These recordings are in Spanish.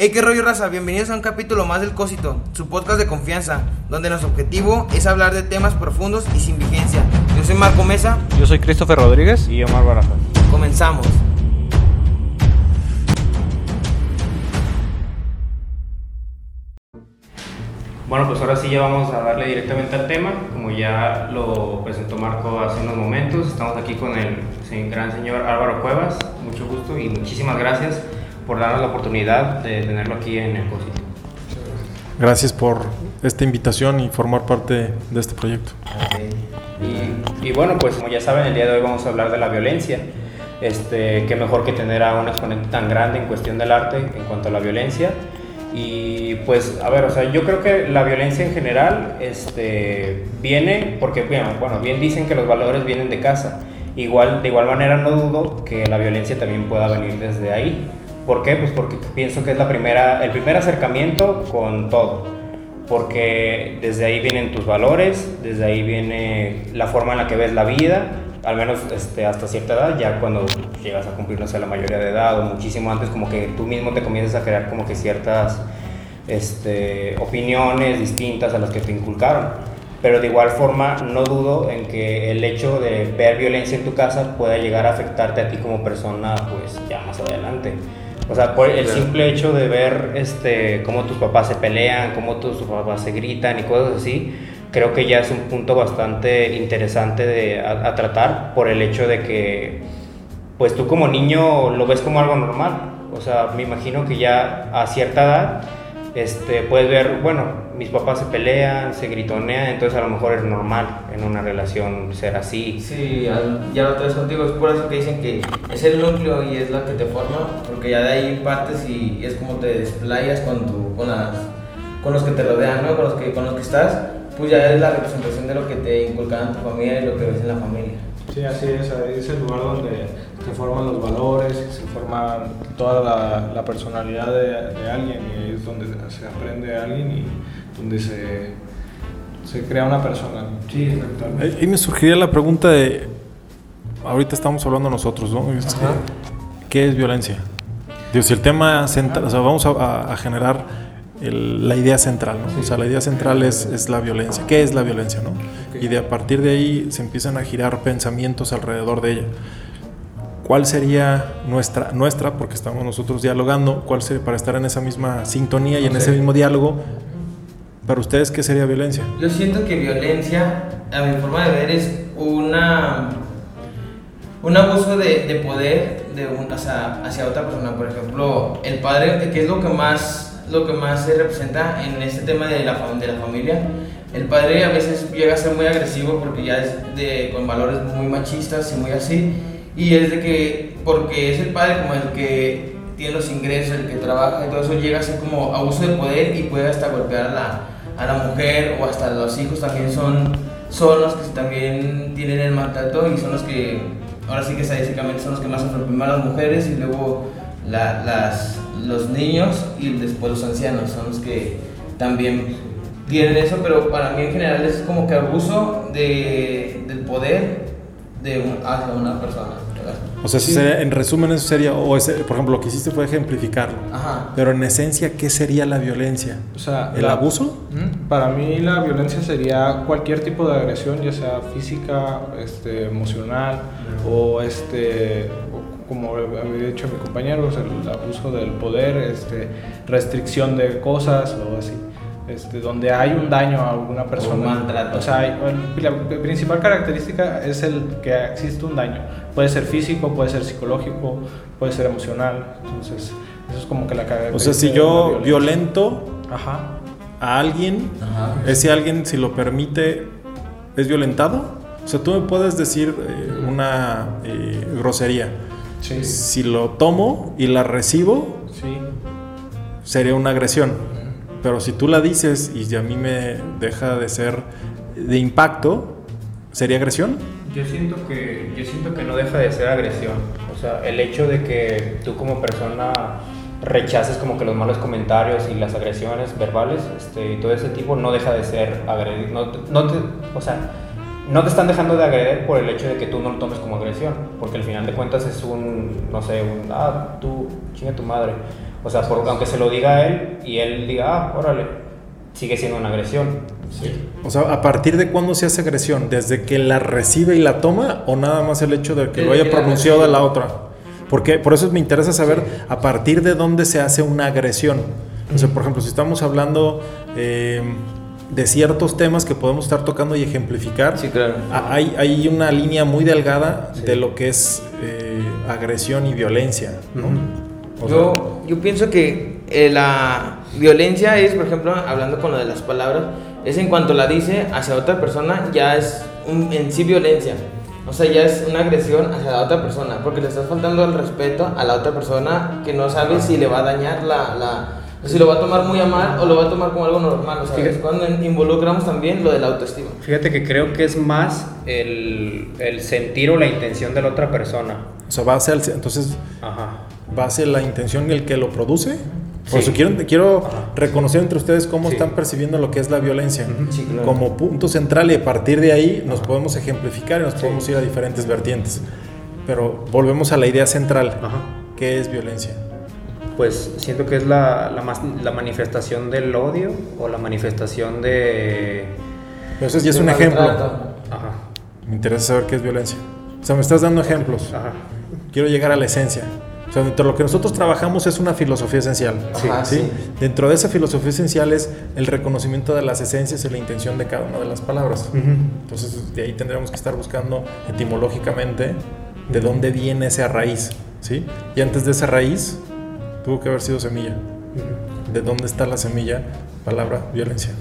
Hey, qué rollo raza, bienvenidos a un capítulo más del Cósito, su podcast de confianza, donde nuestro objetivo es hablar de temas profundos y sin vigencia. Yo soy Marco Mesa. Yo soy Christopher Rodríguez y Omar Barajas. Comenzamos. Bueno, pues ahora sí ya vamos a darle directamente al tema, como ya lo presentó Marco hace unos momentos. Estamos aquí con el gran señor Álvaro Cuevas, mucho gusto y muchísimas gracias por darnos la oportunidad de tenerlo aquí en el Cosito. Gracias por esta invitación y formar parte de este proyecto. Y, y, bueno, pues como ya saben, el día de hoy vamos a hablar de la violencia. Este, qué mejor que tener a un exponente tan grande en cuestión del arte en cuanto a la violencia. Y pues, a ver, o sea, yo creo que la violencia en general este, viene, porque, bueno, bueno, bien dicen que los valores vienen de casa. Igual, de igual manera no dudo que la violencia también pueda venir desde ahí. ¿Por qué? Pues porque pienso que es la primera, el primer acercamiento con todo. Porque desde ahí vienen tus valores, desde ahí viene la forma en la que ves la vida, al menos este, hasta cierta edad, ya cuando llegas a cumplir, no sé, la mayoría de edad o muchísimo antes, como que tú mismo te comienzas a crear como que ciertas este, opiniones distintas a las que te inculcaron. Pero de igual forma, no dudo en que el hecho de ver violencia en tu casa pueda llegar a afectarte a ti como persona, pues ya más adelante. O sea, por el simple hecho de ver este, cómo tus papás se pelean, cómo tus papás se gritan y cosas así, creo que ya es un punto bastante interesante de, a, tratar por el hecho de que, pues tú como niño lo ves como algo normal. O sea, me imagino que ya a cierta edad este, puedes ver, bueno, mis papás se pelean, se gritonean, entonces a lo mejor es normal en una relación ser así. Sí, ya lo traes contigo, es por eso que dicen que es el núcleo y es lo que te forma, porque ya de ahí partes y es como te desplayas con, tu, con, las, con los que te rodean, ¿no? con, los que, con los que estás pues ya es la representación de lo que te inculcan en tu familia y lo que ves en la familia. Sí, así es, ahí es el lugar donde se forman los valores, se forma toda la, la personalidad de, de, alguien y ahí es donde se aprende a alguien y donde se, se crea una persona. Sí, exactamente. Ahí me surgiría la pregunta de, ahorita estamos hablando nosotros, ¿no? Este, ¿Qué es violencia? Digo, si el tema central, o sea, vamos a, a generar la idea central, ¿no? O sea, la idea central es, es, la violencia. ¿Qué es la violencia, no? Y de a partir de ahí se empiezan a girar pensamientos alrededor de ella. ¿Cuál sería nuestra, nuestra porque estamos nosotros dialogando, cuál sería, para estar en esa misma sintonía y en ese mismo diálogo, para ustedes, ¿qué sería violencia? Yo siento que violencia, a mi forma de ver, es una un abuso de, de poder de un, hacia, hacia otra persona. Por ejemplo, el padre, que es lo que más lo que más se representa en este tema de la, de la familia. El padre a veces llega a ser muy agresivo porque ya es de, con valores muy machistas y muy así. Y es de que, porque es el padre como el que tiene los ingresos, el que trabaja y todo eso, llega a ser como abuso de poder y puede hasta golpear a la, a la mujer o hasta los hijos también son, son los que también tienen el maltrato y son los que, ahora sí que estadísticamente son los que más sufren primero las mujeres y luego las, los niños y después los ancianos son los que también tienen eso, pero para mí en general es como que abuso de, del poder de hacia una persona. O sea, en resumen eso sería, o por ejemplo, lo que hiciste fue ejemplificarlo. Ajá. Pero en esencia, ¿qué sería la violencia? O sea, ¿El abuso? Para mí la violencia sería cualquier tipo de agresión, ya sea física, este, emocional o este como había dicho mi compañero, el abuso del poder, este, restricción de cosas o así. Este, donde hay un daño a alguna persona. O, sea, la principal característica es el que existe un daño. Puede ser físico, puede ser psicológico, puede ser emocional. Entonces, eso es como que la característica. O sea, si yo violento a alguien, ese alguien, si lo permite, es violentado. O sea, tú me puedes decir eh, una eh, grosería si lo tomo y la recibo, sería una agresión. Pero si tú la dices y a mí me deja de ser de impacto, ¿sería agresión? Yo siento que, yo siento que no deja de ser agresión. O sea, el hecho de que tú como persona rechaces como que los malos comentarios y las agresiones verbales este, y todo ese tipo no deja de ser agresión. No, no o sea, no te están dejando de agredir por el hecho de que tú no lo tomes como agresión, porque al final de cuentas es un, no sé, un, ah, tú, chinga tu madre. O sea, por- aunque se lo diga a él y él diga, ah, órale, sigue siendo una agresión. O sea, ¿a partir de cuándo se hace agresión? ¿Desde que la recibe y la toma o nada más el hecho de que lo haya pronunciado de la otra? Porque por eso me interesa saber a partir de dónde se hace una agresión. O sea, por ejemplo, si estamos hablando eh, de ciertos temas que podemos estar tocando y ejemplificar, Sí, claro. a- hay, hay una línea muy delgada de lo que es eh, agresión y violencia. ¿no? O sea, Yo, yo pienso que eh, la violencia es, por ejemplo, hablando con lo de las palabras, es en cuanto la dice hacia otra persona, ya es un- en sí violencia. O sea, ya es una agresión hacia la otra persona, porque le estás faltando el respeto a la otra persona que no sabes si le va a dañar la... la o si lo va a tomar muy a mal o lo va a tomar como algo normal. O sea, Fíjate. es cuando involucramos también lo de la autoestima. Fíjate que creo que es más el, el sentir o la intención de la otra persona. o sea, va a ser, entonces Ajá. Ser la intención el que lo produce. Por Sí. eso quiero, quiero Ajá. reconocer entre ustedes cómo Sí. están percibiendo lo que es la violencia Sí, claro. como punto central y a partir de ahí nos podemos ejemplificar y nos podemos ir a diferentes vertientes. Pero volvemos a la idea central. Ajá. ¿Qué es violencia? Pues siento que es la, la, la manifestación del odio o la manifestación de... Eso ya es un ejemplo. Ajá. Me interesa saber qué es violencia. O sea, me estás dando ejemplos. Ajá. Quiero llegar a la esencia. O sea, dentro de lo que nosotros trabajamos es una filosofía esencial. Ajá, sí. Dentro de esa filosofía esencial es el reconocimiento de las esencias y la intención de cada una de las palabras. Entonces, de ahí tendríamos que estar buscando etimológicamente de dónde viene esa raíz, ¿sí? Y antes de esa raíz, tuvo que haber sido semilla. ¿De dónde está la semilla? Palabra, violencia.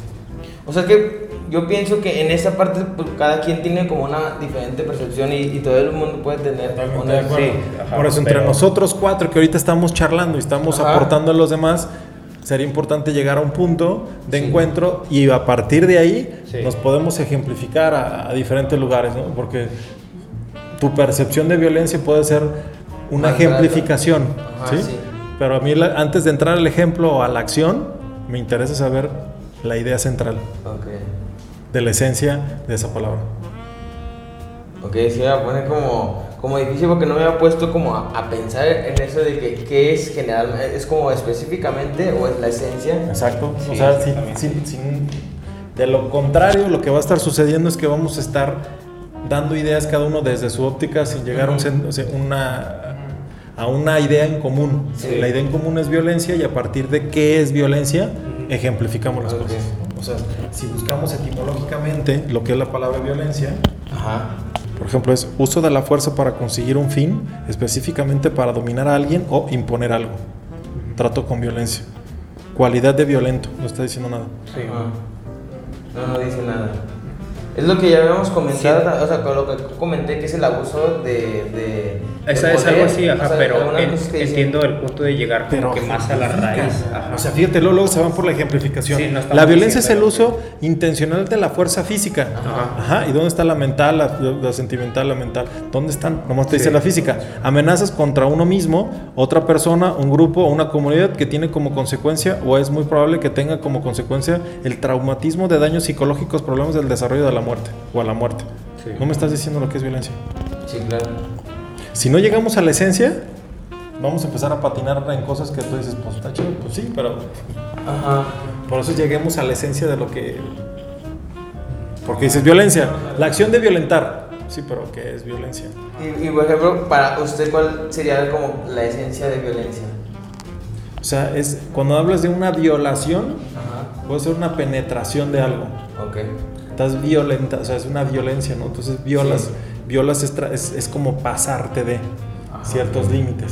O sea que yo pienso que en esa parte pues, cada quien tiene como una diferente percepción y, y todo el mundo puede tener una- de acuerdo. sí, ajá, Por eso, entre pero- nosotros cuatro que ahorita estamos charlando y estamos Ajá. aportando a los demás, sería importante llegar a un punto de Sí. encuentro y a partir de ahí Sí. nos podemos ejemplificar a, a diferentes lugares, ¿no? Porque tu percepción de violencia puede ser una Maltrato. ejemplificación, Ajá, ¿sí? sí. Pero a mí, la- antes de entrar al ejemplo o a la acción, me interesa saber la idea central Ok. De la esencia de esa palabra. Ok, sí, me pone como, como difícil porque no me había puesto como a, a pensar en eso de que qué es general, es como específicamente o es la esencia. Exacto. o Sí, sea, sin- sin- sin- de lo contrario, lo que va a estar sucediendo es que vamos a estar dando ideas cada uno desde su óptica sin llegar a, un sen- o sea, una, a una idea en común. Sí. La idea en común es violencia y a partir de qué es violencia, ejemplificamos las Ok. cosas. O sea, si buscamos etimológicamente lo que es la palabra violencia, Ajá. por ejemplo, es uso de la fuerza para conseguir un fin, específicamente para dominar a alguien o imponer algo. Trato con violencia. Cualidad de violento, no está diciendo nada. Sí. No, no dice nada. Es lo que ya habíamos comentado, o sea, con lo que comenté, que es el abuso de... de Esa de es algo así, ajá, o sea, pero en- que entiendo el punto de llegar como Pero que más a la raíz. Ajá. O sea, fíjate, luego, luego se van por la ejemplificación. Sí, no estamos la violencia es el uso intencional de la fuerza física. Ajá. ¿Y dónde está la mental, la, la sentimental, la mental? ¿Dónde están? Nomás te dice Sí. la física. Amenazas contra uno mismo, otra persona, un grupo o una comunidad que tiene como consecuencia o es muy probable que tenga como consecuencia el traumatismo de daños psicológicos, problemas del desarrollo de la muerte o a la muerte. Sí. No me estás diciendo lo que es violencia. Sí, claro. Si no llegamos a la esencia, vamos a empezar a patinar en cosas que tú dices, pues está chido, pues sí, pero Ajá. por eso lleguemos a la esencia de lo que... Porque dices violencia, la acción de violentar. Sí, pero ¿qué es violencia? Y, y, por ejemplo, para usted, ¿cuál sería como la esencia de violencia? O sea, es cuando hablas de una violación, Ajá. puede ser una penetración de algo. Ok. Estás violenta, o sea, es una violencia, ¿no? Entonces violas, Sí. violas es, es, es como pasarte de ciertos límites.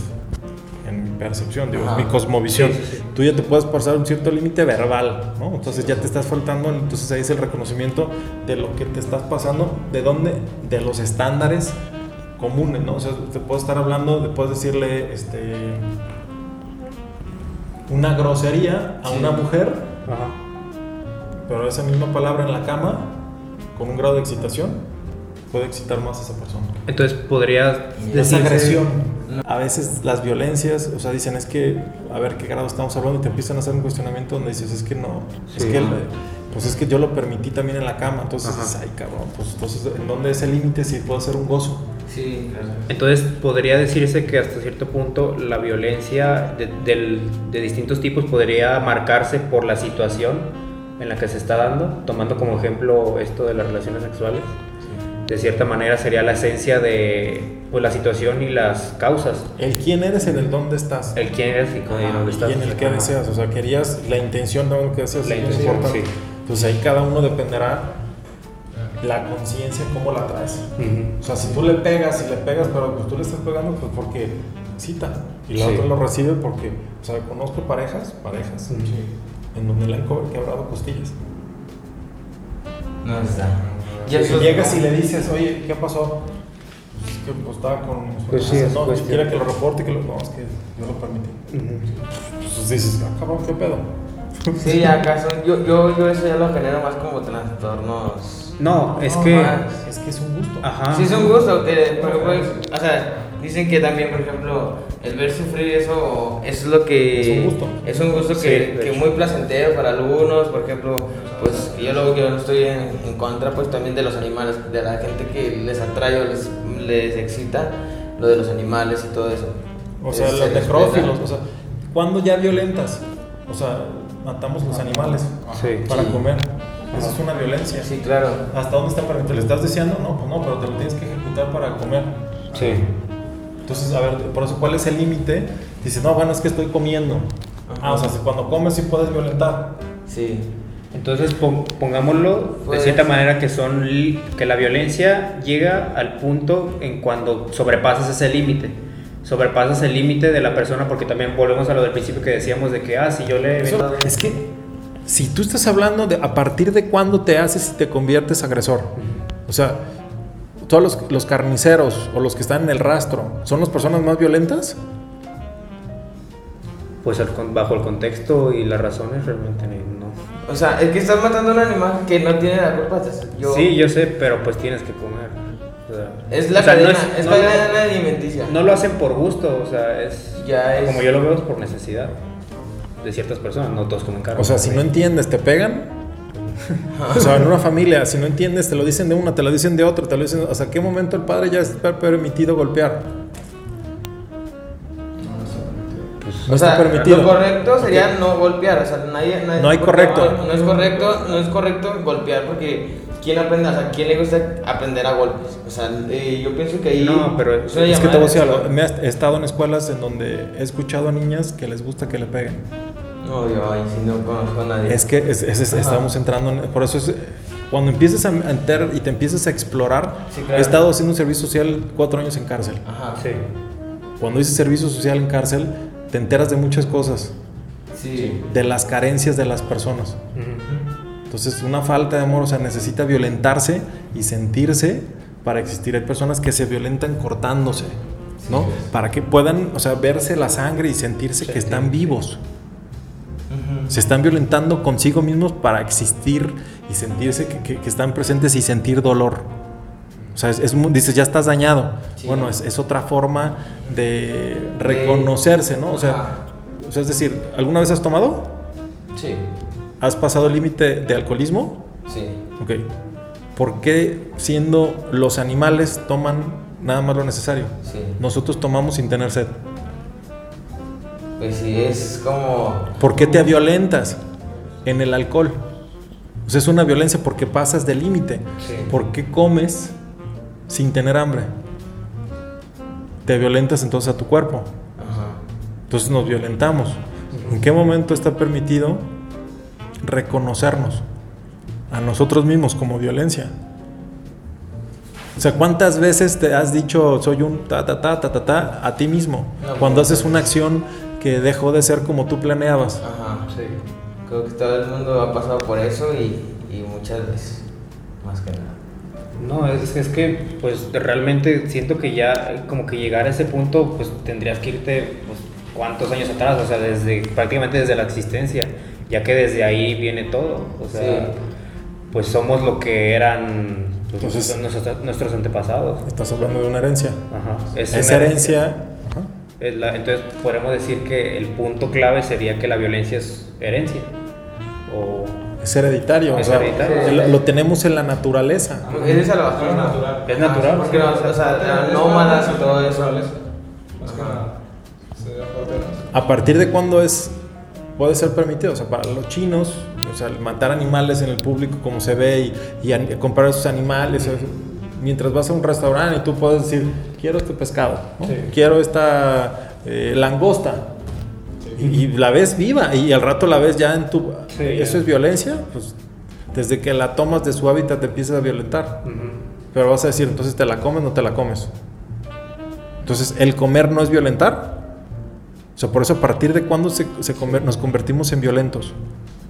En mi percepción, digo, Ajá. mi cosmovisión. Sí, sí, sí. Tú ya te puedes pasar un cierto límite verbal, ¿no? Entonces ya te estás faltando, entonces ahí es el reconocimiento de lo que te estás pasando, de dónde, de los estándares comunes, ¿no? O sea, te puedo estar hablando, te puedes decirle, este, una grosería a una mujer, Ajá. pero esa misma palabra en la cama, con un grado de excitación, puede excitar más a esa persona. Entonces podría Es decirse- agresión. A veces las violencias, o sea, dicen es que, a ver qué grado estamos hablando, y te empiezan a hacer un cuestionamiento donde dices, es que no, es que, el- pues es que yo lo permití también en la cama, entonces Ajá. dices, ay cabrón, pues entonces, ¿en dónde es el límite si puede ser un gozo? Sí, claro. Entonces podría decirse que hasta cierto punto la violencia de distintos tipos podría marcarse por la situación en la que se está dando, tomando como ejemplo esto de las relaciones sexuales. De cierta manera sería la esencia de pues, la situación y las causas. El quién eres en el dónde estás. El quién eres y Ajá, dónde estás. y en el Ajá. deseas, o sea, querías la intención de lo que deseas. La intención, sí. Entonces ahí cada uno dependerá la conciencia, cómo la traes. Ujú. O sea, si tú le pegas y le pegas, pero pues tú le estás pegando pues porque cita. Y la Sí. otra lo recibe porque, o sea, conozco parejas, parejas, Ujú. En donde le han quebrado costillas. No está. Y eso- llegas y le dices, oye, ¿qué pasó? Pues es que pues, estaba con Pues sí, es no, cuestión. quiere que lo reporte, que lo... No, es que yo lo permití. Ujú. Entonces dices, ah, cabrón, ¿qué pedo? Sí, acaso. Yo, yo, yo eso ya lo genero más como trastornos. No, es No, que... más. Es que es un gusto. Ajá. Sí, es un gusto, que, pero pues, o sea, dicen que también, por ejemplo, el ver sufrir eso es lo que... Es un gusto. Es un gusto que, Sí, que muy placentero para algunos, por ejemplo, pues yo lo yo no estoy en, en contra pues también de los animales, de la gente que les atrae o les, les excita lo de los animales y todo eso. O sea, Es- los necrófilos, o sea, ¿cuándo ya violentas? O sea, matamos los animales Sí. para Sí. comer. Eso es una violencia. Sí, claro. ¿Hasta dónde está permitido? ¿Le estás deseando? No, pues no, pero te lo tienes que ejecutar para comer. Sí. Entonces, a ver, por eso, ¿cuál es el límite? Dices, no, bueno, es que estoy comiendo. Ah, o sea, si cuando comes sí puedes violentar. Sí. Entonces pon- pongámoslo Pues- de cierta manera que son que la violencia llega al punto en cuando sobrepasas ese límite. Sobrepasas el límite de la persona porque también volvemos a lo del principio que decíamos de que ah si yo le Eso- es que si tú estás hablando de a partir de cuándo te haces y te conviertes agresor. O sea, todos los, los carniceros o los que están en el rastro, ¿son las personas más violentas? pues el bajo el contexto y las razones realmente no. O sea, es que estás matando a un animal que no tiene la culpa. Yo, Sí, yo sé, pero pues tienes que comer. O sea, Es la o sea, no cadena, es- es, no- la cadena alimenticia. No lo hacen por gusto, o sea, es Ya es- como yo lo veo es por necesidad de ciertas personas, no todos comen carne. O sea, si no entiendes, te pegan. O sea, en una familia, si no entiendes, te lo dicen de una, te lo dicen de otra, te lo dicen. ¿Hasta qué momento el padre ya está permitido golpear? No o está sea, permitido. Lo correcto sería no golpear, o sea, nadie, nadie- No hay correcto. No, no es correcto, no es correcto golpear porque quién aprende, o sea, quién le gusta aprender a golpes. O sea, eh, yo pienso que ahí No, pero es que te voy a decir algo. Me he estado en escuelas en donde he escuchado a niñas que les gusta que le peguen. No, yo ahí sí no conozco a nadie. Es que es- es- es- Ajá. estamos entrando en. Por eso es. Cuando empiezas a entrar y te empiezas a explorar. Sí, claro. He estado haciendo un servicio social cuatro años en cárcel. Ajá. Sí. Cuando dices servicio social en cárcel, te enteras de muchas cosas. Sí. De las carencias de las personas. Entonces, una falta de amor, o sea, necesita violentarse y sentirse para existir. Hay personas que se violentan cortándose, ¿no? Para que puedan, o sea, verse la sangre y sentirse que están vivos. Se están violentando consigo mismos para existir y sentirse que, que- que están presentes y sentir dolor. O sea, es, es dices, ya estás dañado. Sí. Bueno, es, es otra forma de reconocerse, ¿no? O sea, o sea, es decir, ¿alguna vez has tomado? Sí. ¿Has pasado el límite de alcoholismo? Sí. Ok. ¿Por qué siendo los animales toman nada más lo necesario? Sí. Nosotros tomamos sin tener sed. Pues sí, es como. ¿Por qué te violentas en el alcohol? O sea, es una violencia porque pasas del límite. Sí. ¿Por qué comes sin tener hambre? Te violentas entonces a tu cuerpo. Ajá. Entonces nos violentamos. ¿En qué momento está permitido reconocernos a nosotros mismos como violencia? O sea, ¿cuántas veces te has dicho soy un ta ta ta ta ta ta a ti mismo? No, Cuando haces una acción que dejó de ser como tú planeabas. Ajá. Sí. Creo que todo el mundo ha pasado por eso y, y muchas veces. Más que nada. No, es, es que pues realmente siento que ya como que llegar a ese punto pues tendrías que irte pues cuántos años atrás, o sea, desde prácticamente desde la existencia, ya que desde ahí viene todo, o sea, Sí. pues somos lo que eran pues, Entonces- nuestros, nuestros antepasados. Estás hablando de una herencia. Ajá. Es Esa una herencia. ajá. Es la- entonces podemos decir que el punto clave sería que la violencia es herencia. O Es hereditario. Es o sea, hereditario. Lo, lo tenemos en la naturaleza. Es de salvación. Es natural. Es natural. Porque no, o sea, nómadas y todo eso. ¿A partir de cuándo es puede ser permitido? O sea, para los chinos, o sea, el matar animales en el público como se ve y, y comprar esos animales. Mientras vas a un restaurante y tú puedes decir, quiero este pescado, ¿no? Sí. quiero esta eh, langosta. Y, y la ves viva y al rato la ves ya en tu... Sí, ¿Eso ya. es violencia? Pues desde que la tomas de su hábitat te empiezas a violentar. Pero vas a decir, entonces te la comes o no te la comes. Entonces, ¿el comer no es violentar? O sea, por eso a partir de cuándo se, se conver- nos convertimos en violentos.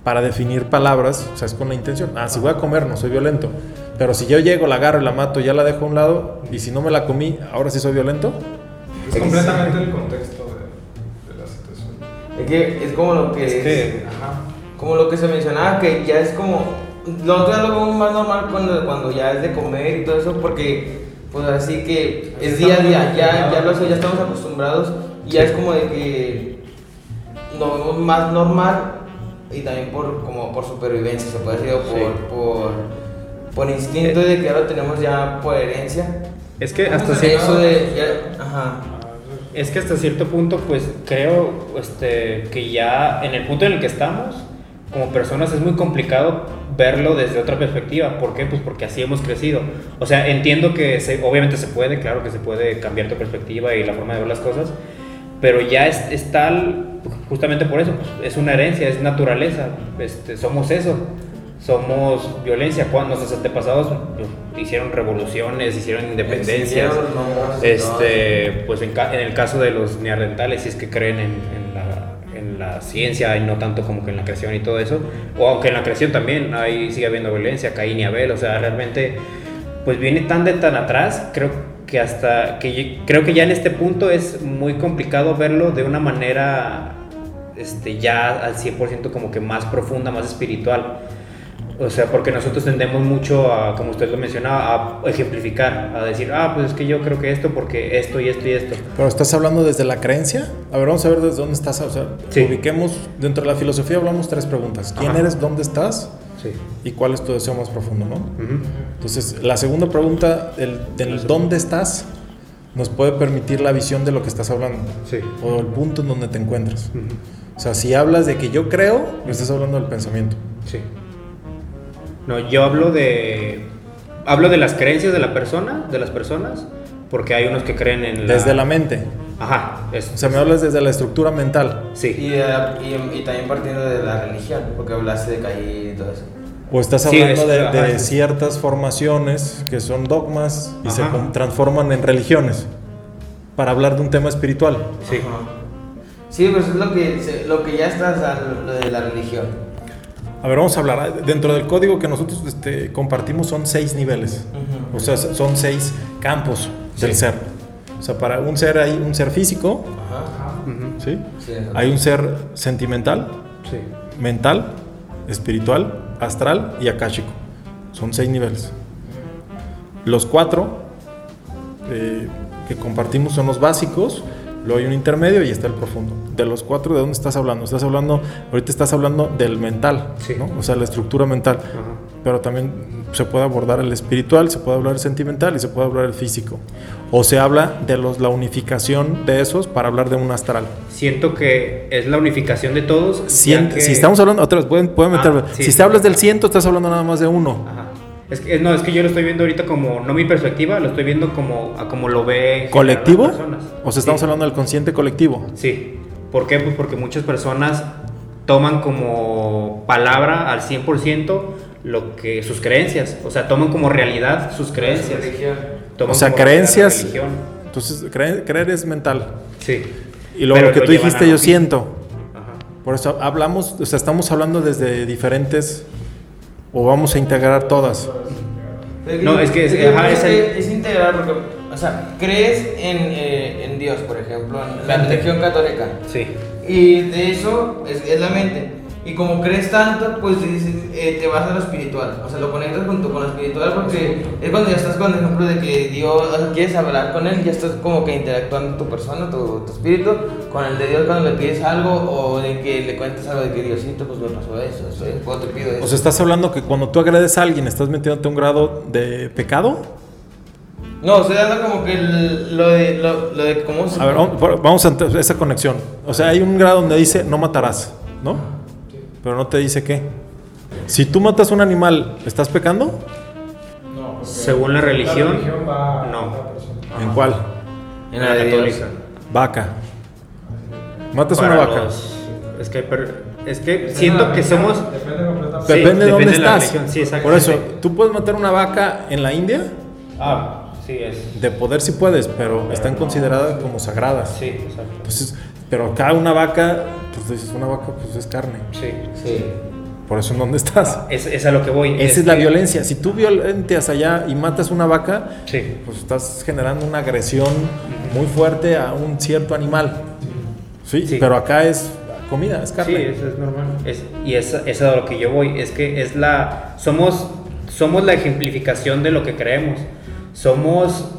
Para definir palabras, o sea, es con la intención. Ah, si voy a comer, no soy violento. Pero si yo llego, la agarro y la mato, ya la dejo a un lado, y si no me la comí, ahora sí soy violento. Es completamente el contexto de, de la situación. Es que es como lo que Es es, que- ajá, como lo que se mencionaba que ya es como lo otro ya lo vemos más normal cuando, cuando ya es de comer y todo eso porque pues así que es día a día ya ya lo sé, ya estamos acostumbrados y ya es como de que lo vemos más normal y también por como por supervivencia se puede decir o por, Sí. por por instinto de que ahora tenemos ya por herencia Es que hasta cierto, ya, es que hasta cierto punto, pues creo este, que ya en el punto en el que estamos, como personas, es muy complicado verlo desde otra perspectiva. ¿Por qué? Pues porque así hemos crecido. O sea, entiendo que se, obviamente se puede, claro que se puede cambiar tu perspectiva y la forma de ver las cosas, pero ya es, es tal, justamente por eso, pues, es una herencia, es naturaleza, este, somos eso. Somos violencia. Cuando nuestros antepasados pues, hicieron revoluciones, hicieron independencias. Este, pues en, en el caso de los neandertales, si es que creen en, en la, en la ciencia y no tanto como que en la creación y todo eso, o aunque en la creación también ahí sigue habiendo violencia, Caín y Abel, o sea, realmente, pues viene tan de tan atrás, creo que hasta, que creo que ya en este punto es muy complicado verlo de una manera, este, ya al 100% como que más profunda, más espiritual. O sea, porque nosotros tendemos mucho a, como usted lo mencionaba, a ejemplificar, a decir, ah, pues es que yo creo que esto porque esto y esto y esto. Pero estás hablando desde la creencia. A ver, vamos a ver desde dónde estás. O sea, Sí. ubiquemos dentro de la filosofía hablamos tres preguntas. ¿Quién Ajá. eres? ¿Dónde estás? Sí. ¿Y cuál es tu deseo más profundo, no? Entonces, la segunda pregunta, el, del dónde estás, nos puede permitir la visión de lo que estás hablando. Sí. O el punto en donde te encuentras. O sea, si hablas de que yo creo, estás hablando del pensamiento. Sí. No, yo hablo de. Hablo de las creencias de la persona, de las personas, porque hay unos que creen en la. Desde la mente. Ajá. es- O sea, me hablas desde la estructura mental. Sí. Y, de la- y, y también partiendo de la religión, porque hablaste de Caín y todo eso. O estás Sí, hablando es- de, ciertas formaciones que son dogmas y se Ajá. transforman en religiones para hablar de un tema espiritual. Sí. Ajá. Sí, pues es lo que, se- lo que ya está, o sea, lo de la religión. A ver, vamos a hablar. Dentro del código que nosotros este, compartimos son seis niveles. O sea, son seis campos del Sí. ser. O sea, para un ser hay un ser físico, Ajá. ¿sí? Hay un ser sentimental, Sí. mental, espiritual, astral y akáshico. Son seis niveles. Los cuatro eh, que compartimos son los básicos, luego hay un intermedio y está el profundo. De los cuatro, ¿de dónde estás hablando? Estás hablando, ahorita estás hablando del mental, Sí. ¿no? O sea, la estructura mental. Ajá. Pero también se puede abordar el espiritual, se puede hablar el sentimental y se puede hablar el físico. O se habla de los, la unificación de esos para hablar de un astral. Siento que es la unificación de todos. ya Cien- que- Si estamos hablando, otra vez, pueden, pueden Ah, meterme. sí. Si te hablas del ciento, estás hablando nada más de uno. Ajá. Es que, no, es que yo lo estoy viendo ahorita como, no mi perspectiva, lo estoy viendo como, a como lo ve ¿Colectivo? las personas. O sea, estamos Sí. hablando del consciente colectivo. Sí. ¿Por qué? Pues porque muchas personas toman como palabra al 100% lo que sus creencias, o sea, toman como realidad sus creencias. Toman o sea, creencias. Entonces, creer, creer es mental. Sí. Y luego Pero lo que lo tú dijiste, yo siento. Ajá. Por eso hablamos, o sea, estamos hablando desde diferentes. O vamos a integrar todas. No, es que es- ajá, es integral porque, o sea, crees en, eh, en Dios, por ejemplo, en la religión católica. Sí. Y de eso es, es la mente. Y como crees tanto, pues dices, eh, te vas a lo espiritual. O sea, lo conectas junto con lo espiritual porque es cuando ya estás con el ejemplo de que Dios, o sea, quieres hablar con Él, ya estás como que interactuando tu persona, tu, tu espíritu, con el de Dios cuando le pides algo o de que le cuentes algo de que Diosito, pues me pasó eso, eso, cuando te pido eso. O sea, estás hablando que cuando tú agredes a alguien, estás metiéndote a un grado de pecado. no, estoy dando como que el- lo de, lo, lo de cómo se... A ver, vamos- a esa conexión. O sea, hay un grado donde dice no matarás, ¿no? Pero no te dice qué. Si tú matas un animal, ¿estás pecando? No, Según la religión, va no. a. ¿En cuál? en la de Dios. católica. Vaca. Matas Para una vaca. los- es que, per- es que siento que somos... Depende completamente. Sí, Depende de dónde depende de la estás. sí, Por eso, tú puedes matar una vaca en la India. Ah, sí, es... De poder sí puedes, pero están consideradas como sagradas. Sí, exacto. Entonces, pero acá una vaca, pues dices, una vaca pues es carne. Sí. Sí. Por eso en dónde estás. Es, es a lo que voy. Esa es la que- violencia. Si tú violentas allá y matas una vaca, Sí. pues estás generando una agresión muy fuerte a un cierto animal. Sí, Sí. pero acá es comida, es Sí, carne. eso es normal. Es, y es, es a lo que yo voy. Es que es la. Somos, somos la ejemplificación de lo que creemos. Somos,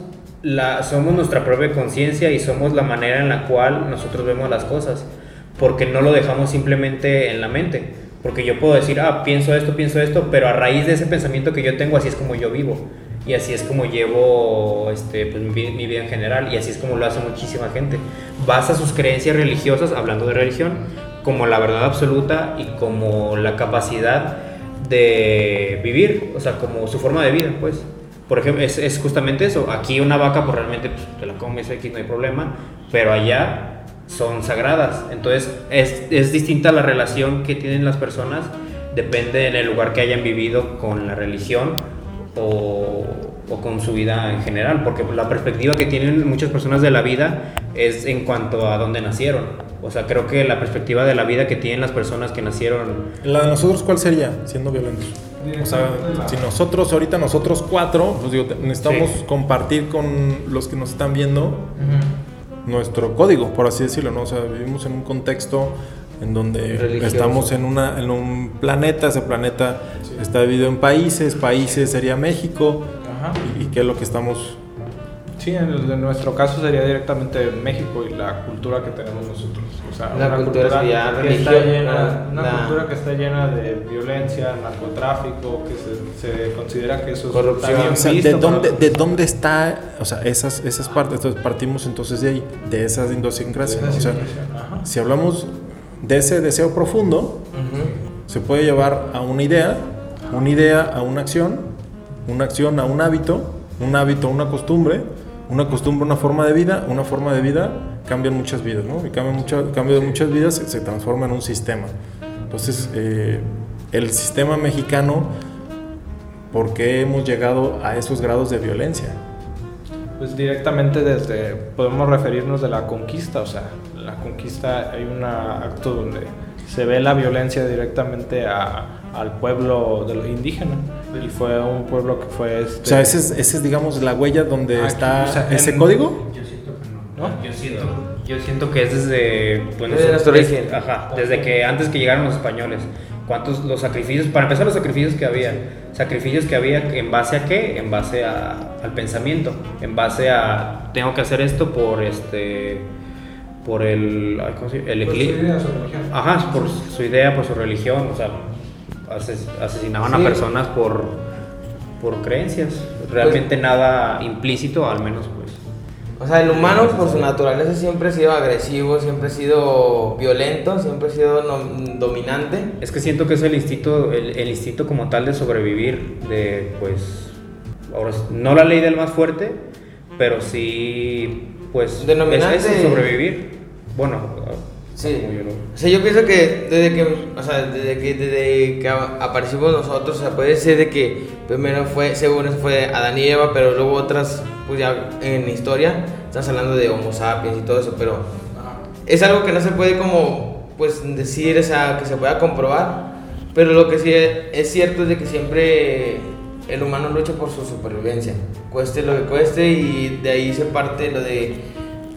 la, somos nuestra propia conciencia y somos la manera en la cual nosotros vemos las cosas. Porque no lo dejamos simplemente en la mente. Porque yo puedo decir, ah, pienso esto, pienso esto, pero a raíz de ese pensamiento que yo tengo, así es como yo vivo. Y así es como llevo este, pues, mi, mi vida en general. Y así es como lo hace muchísima gente. Basa sus creencias religiosas, hablando de religión, como la verdad absoluta y como la capacidad de vivir, o sea, como su forma de vida, pues. Por ejemplo, es, es justamente eso. Aquí una vaca, pues realmente pues, te la comes aquí, no hay problema, pero allá son sagradas. Entonces, es, es distinta la relación que tienen las personas, depende en el lugar que hayan vivido con la religión o, o con su vida en general, porque la perspectiva que tienen muchas personas de la vida es en cuanto a dónde nacieron. O sea, creo que la perspectiva de la vida que tienen las personas que nacieron La de nosotros, ¿cuál sería? Siendo violentos. O sea, si nosotros, ahorita nosotros cuatro, pues digo, necesitamos Sí. compartir con los que nos están viendo nuestro código, por así decirlo, ¿no? O sea, vivimos en un contexto en donde Religioso. estamos en, una, en un planeta, ese planeta está dividido en países, países sería México, Ajá. y, y qué es lo que estamos... Sí, en, el- en nuestro caso sería directamente México y la cultura que tenemos nosotros. O sea, La una cultura que está llena, una cultura que está llena de violencia, narcotráfico, que se, se considera que eso Corrupción. está bien O sea, ¿de dónde, para- ¿De dónde está, o sea, esas, esas partes? Entonces partimos entonces de ahí, de esa idiosincrasia. de esa O sea, si hablamos de ese deseo profundo, se puede llevar a una idea, una idea a una acción, una acción a un hábito, un hábito a una costumbre, una costumbre una forma de vida, una forma de vida cambian muchas vidas, ¿no? Y cambia mucho, cambio de muchas vidas se, se transforma en un sistema. Entonces, eh, el sistema mexicano, ¿por qué hemos llegado a esos grados de violencia? Pues directamente desde, podemos referirnos de la conquista, o sea, la conquista hay un acto donde se ve la violencia directamente a- al pueblo de los indígenas y fue un pueblo que fue este, O sea, esa es, esa es digamos, la huella donde Aquí, está o sea, ese en- código. Yo siento que ¿No? Yo siento, yo siento que es desde. pues, Desde nuestro origen. Ajá, desde que antes que llegaron los españoles. ¿Cuántos los sacrificios? Para empezar, los sacrificios que había. Sacrificios que había, ¿en base a qué? En base a- al pensamiento. En base a. Tengo que hacer esto por este. Por el. ¿Cómo se llama? El equilibrio. sí, de su religión. Ajá, por su idea, por su religión, o sea, ases- asesinaban a Sí. personas por, por creencias. Realmente nada implícito, al menos pues. O sea, el humano por su naturaleza siempre ha sido agresivo, siempre ha sido violento, siempre ha sido no- dominante. Es que siento que es el instinto, el, el instinto como tal de sobrevivir, de pues, ahora no la ley del más fuerte, pero sí, pues, es eso, sobrevivir. Bueno, Sí. como yo O sea, yo pienso que desde que, o sea, desde que, desde que aparecimos nosotros, o sea, puede ser de que primero fue, según eso fue Adán y Eva, pero luego otras, pues ya en historia, estás hablando de Homo sapiens y todo eso, pero es algo que no se puede como, pues decir, o sea, que se pueda comprobar, pero lo que sí es cierto es de que siempre el humano lucha por su supervivencia, cueste lo que cueste y de ahí se parte lo de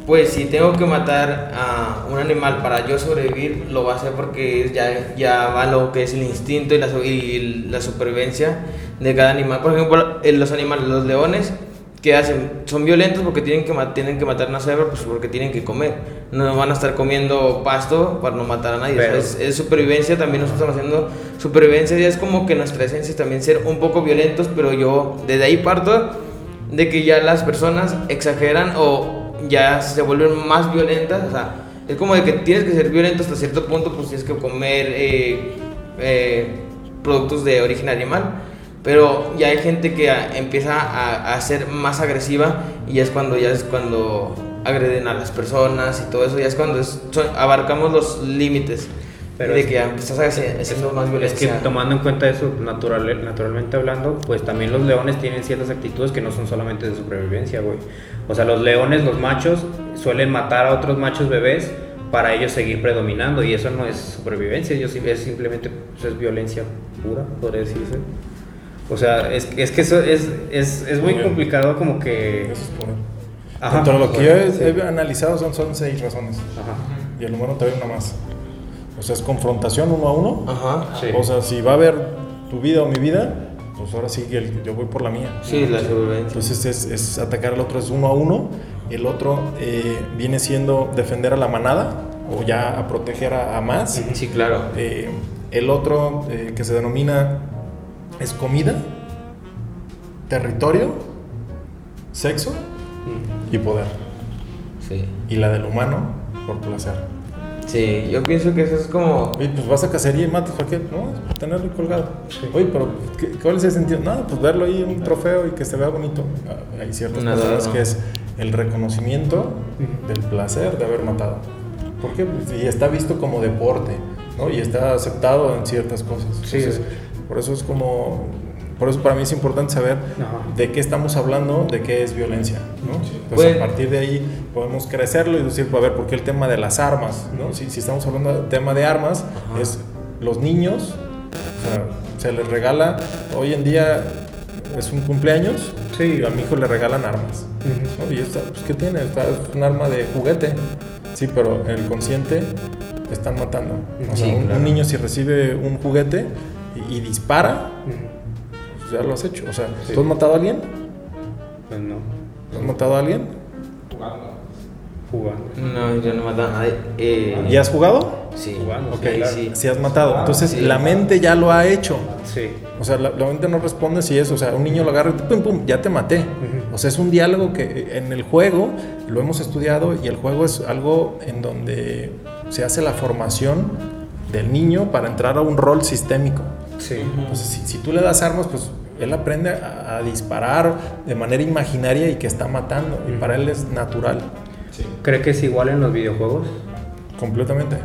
pues si tengo que matar a un animal para yo sobrevivir, lo voy a hacer porque ya, ya va lo que es el instinto y la, y la supervivencia de cada animal. Por ejemplo, en los animales, los leones ¿qué hacen? Son violentos porque tienen que, tienen que matar a una cebra, pues porque tienen que comer. No van a estar comiendo pasto para no matar a nadie. o sea, Pero- es, es supervivencia, también nosotros estamos haciendo supervivencia y es como que nuestra esencia es también ser un poco violentos, pero yo desde ahí parto de que ya las personas exageran o ya se vuelven más violentas. O sea, es como de que tienes que ser violento hasta cierto punto, pues tienes que comer eh, eh, productos de origen animal. Pero ya hay gente que a- empieza a, a ser más agresiva y es cuando ya es cuando agreden a las personas y todo eso, ya es cuando es- son- abarcamos los límites. Pero de es- que hacer haciendo más Es violencia. que tomando en cuenta eso, natural, naturalmente hablando, pues también los leones tienen ciertas actitudes que no son solamente de supervivencia, güey. O sea, los leones, los machos, suelen matar a otros machos bebés para ellos seguir predominando y eso no es supervivencia, ellos es simplemente pues, es violencia pura, podría decirse. O sea, es, es que eso es, es, es muy bien. complicado como que... Eso es poder. Ajá. Dentro de lo que yo he, Sí. he analizado son, son seis razones. Ajá. Y el humano trae una más. O sea, es confrontación uno a uno. Ajá. Sí. O sea, si va a haber tu vida o mi vida, pues ahora sí que el- yo voy por la mía. Sí, la supervivencia. Entonces es, es atacar al otro es uno a uno. El otro eh, viene siendo defender a la manada o ya a proteger a, a más. Sí, claro. Eh, el otro eh, que se denomina es comida, territorio, sexo y poder. Sí. Y la del humano por placer. Sí, yo pienso que eso es como... Oye, pues vas a cacería y matas para qué? No, es tenerlo colgado. Oye, pero ¿qué- ¿cuál es el sentido? Nada, pues verlo ahí en un trofeo y que se vea bonito. Ah, Hay ciertas Nada, personas no. que es el reconocimiento del placer de haber matado. ¿Por qué? Pues, y está visto como deporte, ¿no? Y está aceptado en ciertas cosas. Sí, Entonces, por eso es como... Por eso para mí es importante saber Ajá. de qué estamos hablando, de qué es violencia, ¿no? Entonces Pues- a partir de ahí podemos crecerlo y decir, pues, a ver, ¿por qué el tema de las armas, ¿no? Si, si estamos hablando del tema de armas, Ajá. es los niños, o sea, se les regala, hoy en día es un cumpleaños, Sí. y a mi hijo le regalan armas. Y esta, pues, ¿qué tiene? Está- es un arma de juguete, sí, pero en el consciente están matando. O sea, Sí, un, un claro. niño si recibe un juguete y, y dispara, pues ya lo has hecho. O sea, Sí. ¿tú has matado a alguien? Pues no, ¿Has matado a alguien? Jugando. Jugando. No, yo no mato a nadie. Eh, ¿Y has jugado? Sí. Jugando, Ok, sí, claro. sí. Si has matado. Entonces sí. la mente ya lo ha hecho. Sí. O sea, la, la mente no responde si es, o sea, un niño lo agarra y pum, pum, ya te maté. Ujú. O sea, es un diálogo que eh, en el juego lo hemos estudiado y el juego es algo en donde se hace la formación del niño para entrar a un rol sistémico. Sí. Entonces, si, si tú le das armas, pues él aprende a, a disparar de manera imaginaria y que está matando. Y para él es natural, ¿Cree que es igual en los videojuegos? completamente.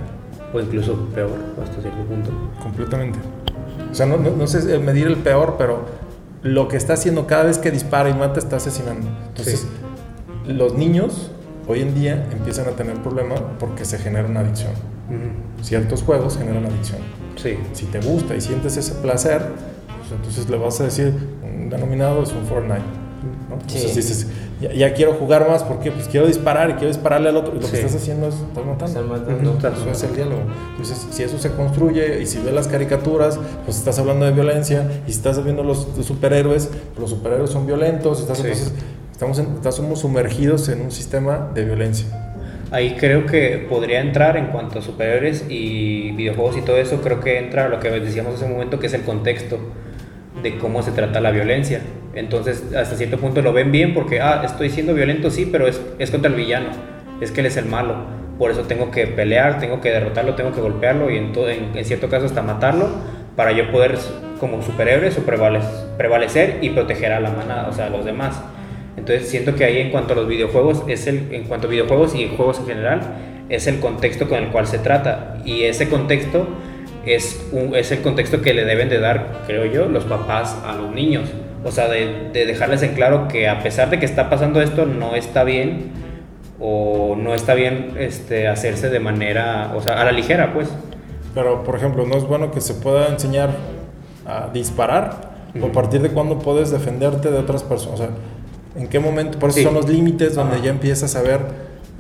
O incluso peor, hasta cierto punto. Completamente. O sea, no, no, no sé medir el peor, pero lo que está haciendo cada vez que dispara y mata está asesinando. Entonces, los niños hoy en día empiezan a tener problemas porque se genera una adicción. Ujú. Ciertos juegos generan adicción. Sí. Si te gusta y sientes ese placer, pues entonces le vas a decir, un denominado es un Fortnite. ¿no? Entonces Sí. dices, ya, ya quiero jugar más porque pues quiero disparar y quiero dispararle al otro. Y lo Sí. que estás haciendo es, estás matando. Matando. Ujú. Eso es el diálogo. Entonces, si eso se construye y si ves las caricaturas, pues estás hablando de violencia y si estás viendo los superhéroes, los superhéroes son violentos, estás, Sí. entonces estamos, en- estamos sumergidos en un sistema de violencia. Ahí creo que podría entrar en cuanto a superhéroes y videojuegos y todo eso, creo que entra lo que decíamos hace un momento, que es el contexto de cómo se trata la violencia. Entonces, hasta cierto punto lo ven bien porque, ah, estoy siendo violento, sí, pero es, es contra el villano, es que él es el malo. Por eso tengo que pelear, tengo que derrotarlo, tengo que golpearlo y en, todo, en, cierto caso hasta matarlo para yo poder, como superhéroe, su prevale- prevalecer y proteger a la manada, o sea, a los demás. Entonces siento que ahí en cuanto a los videojuegos, es el, en cuanto a videojuegos y juegos en general, es el contexto con el cual se trata. Y ese contexto es, un- es el contexto que le deben de dar, creo yo, los papás a los niños. O sea, de, de dejarles en claro que a pesar de que está pasando esto, no está bien o no está bien este, hacerse de manera, o sea, a la ligera, pues. Pero, por ejemplo, no es bueno que se pueda enseñar a disparar o a partir de cuándo puedes defenderte de otras personas. O sea, en qué momento, por eso Sí. son los límites donde Ajá. ya empiezas a ver,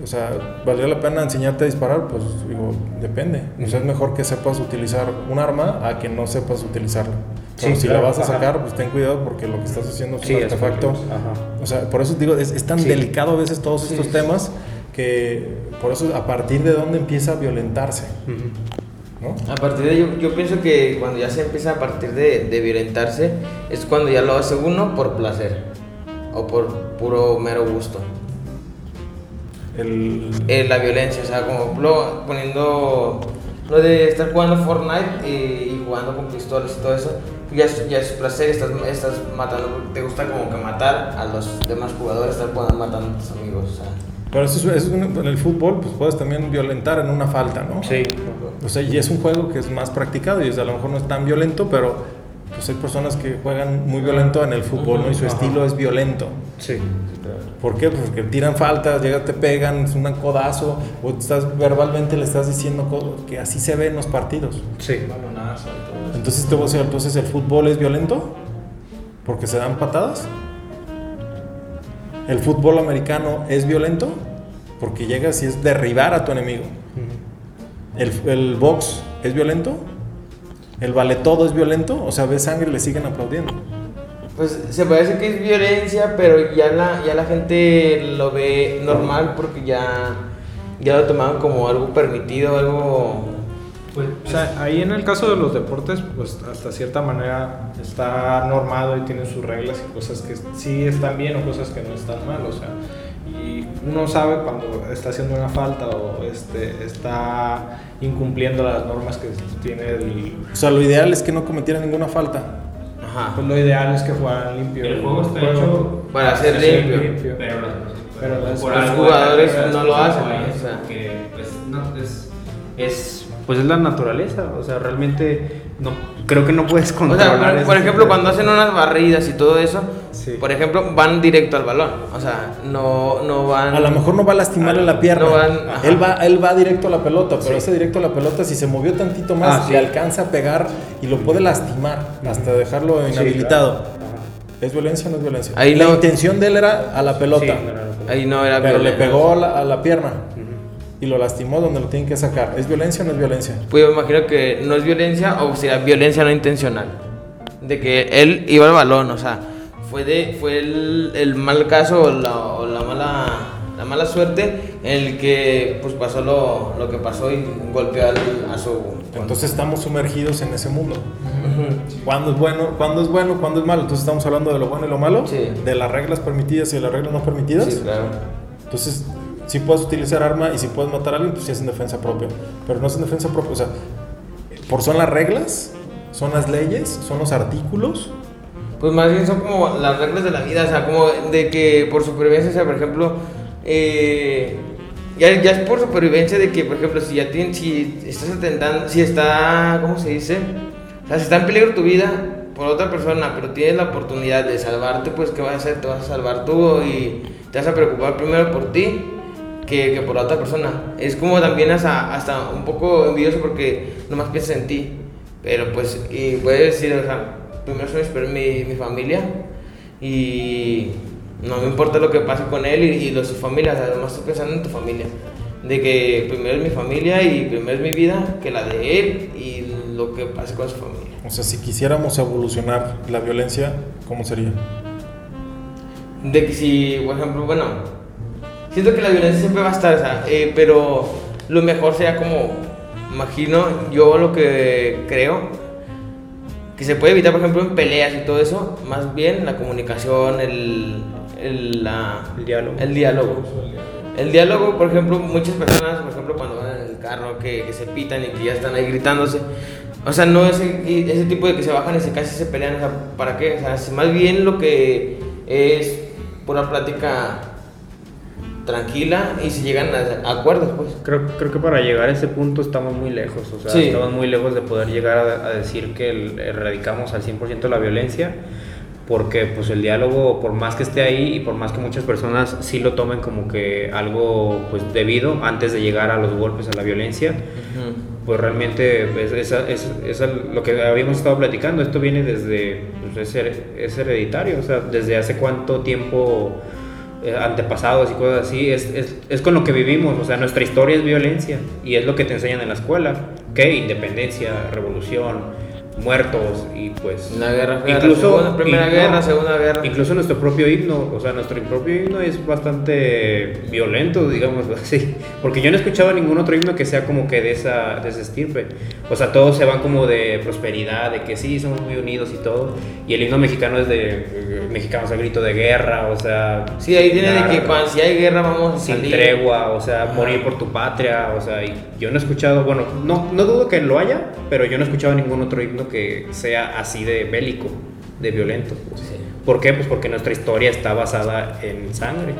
o sea, ¿valdría la pena enseñarte a disparar? Pues digo, depende. O sea, es mejor que sepas utilizar un arma a que no sepas utilizarlo. Pero Sí, si claro, la vas a ajá. sacar, pues ten cuidado porque lo que estás haciendo es Sí, un es artefacto. ajá. O sea, por eso digo, es, es tan Sí. delicado a veces todos Sí. estos temas que por eso a partir de dónde empieza a violentarse, Ujú. ¿no? A partir de yo, yo pienso que cuando ya se empieza a partir de, de violentarse es cuando ya lo hace uno por placer o por puro mero gusto. El, Eh, la violencia, o sea, como lo, poniendo lo de estar jugando Fortnite y, y jugando con pistolas y todo eso, ya es, ya es placer, estás, estás matando, te gusta como que matar a los demás jugadores, estar jugando matando a tus amigos, o sea. pero eso es, eso es en el fútbol, pues puedes también violentar en una falta, ¿no? Sí. O sea, y es un juego que es más practicado y es- a lo mejor no es tan violento, pero pues hay personas que juegan muy violento en el fútbol, ¿no? Y su estilo es violento. Sí. ¿Por qué? Pues porque tiran faltas, llegan, te pegan, es un codazo, o estás verbalmente le estás diciendo que así se ve en los partidos. Sí. Balonazo y todo eso. Entonces te voy a decir, entonces el fútbol es violento porque se dan patadas. El fútbol americano es violento porque llegas y es derribar a tu enemigo. El, el box es violento. El vale todo es violento. O sea, ves sangre y le siguen aplaudiendo. Pues se puede decir que es violencia, pero ya la, ya la gente lo ve normal porque ya, ya lo tomaban como algo permitido, algo... Pues, O sea, ahí en el caso de los deportes, pues hasta cierta manera está normado y tiene sus reglas y cosas que sí están bien o cosas que no están mal, o sea, y uno sabe cuando está haciendo una falta o este, está incumpliendo las normas que tiene el... O sea, lo ideal es que no cometiera ninguna falta. Ajá. Pues lo ideal es que juegan limpio. El juego está juego. hecho Para ser limpio. limpio. Pero los, Pero por los jugadores las no lo hacen, o sea. que, pues, no, es, es, pues es la naturaleza, o sea, realmente no, creo que no puedes O controlar sea, por ejemplo, cuando hacen unas barridas y todo eso, Sí. por ejemplo, van directo al balón. O sea, no, no van... A lo mejor no va a lastimarle la pierna. No van- ajá. él, va, él va directo a la pelota, pero Sí. ese directo a la pelota, si se movió tantito más, Ah, sí. le alcanza a pegar y lo puede lastimar hasta dejarlo Sí, inhabilitado. claro. ¿Es violencia o no es violencia? Ahí la no- intención de él era a la pelota, no, no. Ahí no era pero le violencia. pegó a la, a la pierna. Y lo lastimó donde lo tienen que sacar. ¿Es violencia o no es violencia? Pues yo me imagino que no es violencia o sea violencia no intencional. De que él iba al balón, o sea, fue de fue el, el mal caso o la, o la mala la mala suerte en el que pues pasó lo, lo que pasó y golpeó al- a su Entonces estamos sumergidos en ese mundo. ¿Cuándo es bueno? ¿Cuándo es bueno? ¿Cuándo es malo? Entonces estamos hablando de lo bueno y lo malo, Sí. de las reglas permitidas y de las reglas no permitidas. Sí, claro. Entonces, si puedes utilizar arma y si puedes matar a alguien, pues sí es en defensa propia. Pero no es en defensa propia. O sea, por son las reglas, son las leyes, son los artículos. Pues más bien son como las reglas de la vida, o sea, como de que por supervivencia, o sea, por ejemplo, eh, ya, ya es por supervivencia de que, por ejemplo, si ya tienes, si estás atentando, si está, ¿cómo se dice? O sea, si está en peligro tu vida por otra persona, pero tienes la oportunidad de salvarte, pues ¿qué vas a hacer? Te vas a salvar tú y te vas a preocupar primero por ti que, que por la otra persona. Es como también hasta, hasta un poco envidioso porque nomás piensas en ti. Pero pues, y puedes decir, o sea, primero son mi, mi familia y no me importa lo que pase con él y, y lo de su familia, o sea, nomás estoy pensando en tu familia. De que primero es mi familia y primero es mi vida que la de él y lo que pase con su familia. O sea, si quisiéramos evolucionar la violencia, ¿cómo sería? De que si, por ejemplo, bueno, siento que la violencia siempre va a estar, o sea, eh, pero lo mejor sería como, imagino, yo lo que creo, que se puede evitar, por ejemplo, en peleas y todo eso, más bien la comunicación, el, el, la- El diálogo. El diálogo. El diálogo, por ejemplo, muchas personas, por ejemplo, cuando van en el carro, que, que se pitan y que ya están ahí gritándose. O sea, no ese, ese tipo de que se bajan y se casi se pelean. O sea, ¿para qué? O sea, si más bien lo que es pura plática tranquila y si llegan a, a acuerdos, pues. Creo, creo que para llegar a ese punto estamos muy lejos, o sea, Sí. estamos muy lejos de poder llegar a, a decir que el- erradicamos al 100% la violencia, porque pues el diálogo, por más que esté ahí y por más que muchas personas sí lo tomen como que algo pues debido antes de llegar a los golpes, a la violencia, pues realmente es, es- es- es lo que habíamos estado platicando, esto viene desde, pues es hereditario, o sea, desde hace cuánto tiempo eh, antepasados y cosas así, es, es, es con lo que vivimos, o sea, nuestra historia es violencia y es lo que te enseñan en la escuela, que independencia, revolución, muertos y pues La guerra Fría, incluso la segunda- primera y- guerra, segunda guerra. incluso nuestro propio himno o sea nuestro propio himno es bastante violento digamos así porque yo no he escuchado ningún otro himno que sea como que de esa de ese estirpe o sea todos se van como de prosperidad de que sí somos muy unidos y todo y el himno mexicano es de eh, mexicanos al grito de guerra o sea Sí, ahí tiene de que cuando si hay guerra vamos a sin salir. tregua, o sea, morir por tu patria, o sea, y yo no he escuchado, bueno, no, no dudo que lo haya, pero yo no he escuchado ningún otro himno que sea así de bélico, de violento. Sí. ¿Por qué? Pues porque nuestra historia está basada en sangre.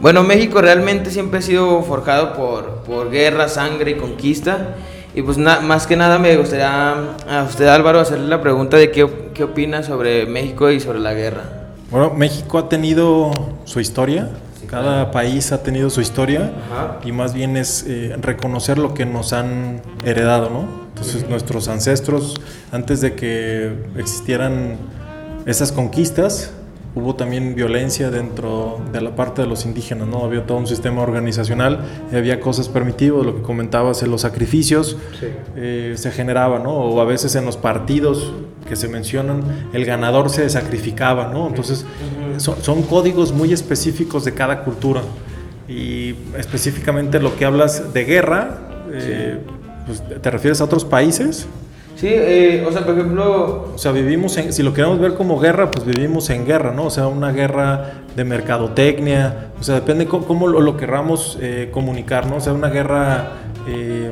Bueno, México realmente siempre ha sido forjado por, por guerra, sangre y conquista. Y pues na- más que nada me gustaría a usted Álvaro hacerle la pregunta de qué, qué opina sobre México y sobre la guerra. Bueno, México ha tenido su historia, Sí, cada país ha tenido su historia Ajá. y más bien es eh, reconocer lo que nos han heredado, ¿no? Entonces nuestros ancestros, antes de que existieran esas conquistas, hubo también violencia dentro de la parte de los indígenas, ¿no? Había todo un sistema organizacional, y había cosas permitidas, lo que comentabas en los sacrificios, Sí. eh, se generaba, ¿no? O a veces en los partidos que se mencionan, el ganador se sacrificaba, ¿no? Entonces, son, son códigos muy específicos de cada cultura. Y específicamente lo que hablas de guerra, eh, pues, ¿te refieres a otros países? Sí, eh, o sea, por ejemplo, O sea, vivimos en, si lo queremos ver como guerra, pues vivimos en guerra, ¿no? O sea, una guerra de mercadotecnia, o sea, depende cómo, cómo lo, lo querramos eh, comunicar, ¿no? O sea, una guerra... eh,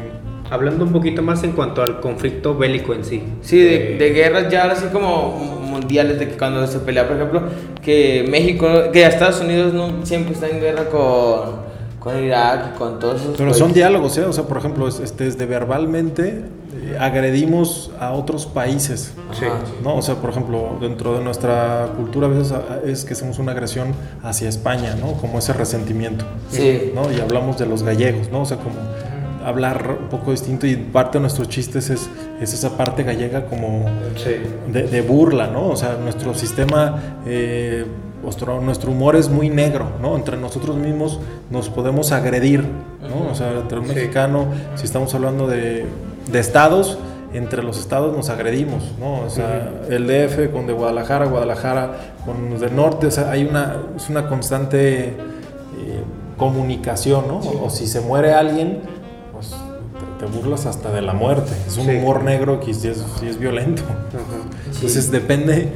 Hablando un poquito más en cuanto al conflicto bélico en sí. sí, de, Eh, de guerras ya así como mundiales, de que cuando se pelea, por ejemplo, que México, que Estados Unidos no, siempre está en guerra con, con Irak y con todos esos Pero son países. diálogos, ¿eh? O sea, por ejemplo, es- este, desde verbalmente eh, agredimos a otros países. Sí. Ajá. ¿no? O sea, por ejemplo, dentro de nuestra cultura a veces a- es que hacemos una agresión hacia España, ¿no? Como ese resentimiento, Sí. ¿no? Y hablamos de los gallegos, ¿no? O sea, como hablar un poco distinto y parte de nuestros chistes es, es esa parte gallega como Sí. de, de burla, ¿no? O sea, nuestro sistema, eh, nuestro, nuestro humor es muy negro, ¿no? Entre nosotros mismos nos podemos agredir, ¿no? O sea, entre un mexicano, si estamos hablando de, de estados, entre los estados nos agredimos, ¿no? O sea, el DF con de Guadalajara, Guadalajara con los del norte, o sea, hay una, es una constante eh, comunicación, ¿no? O, o si se muere alguien, pues te, te burlas hasta de la muerte. Es un Sí. humor negro que sí es, sí es violento. Entonces depende,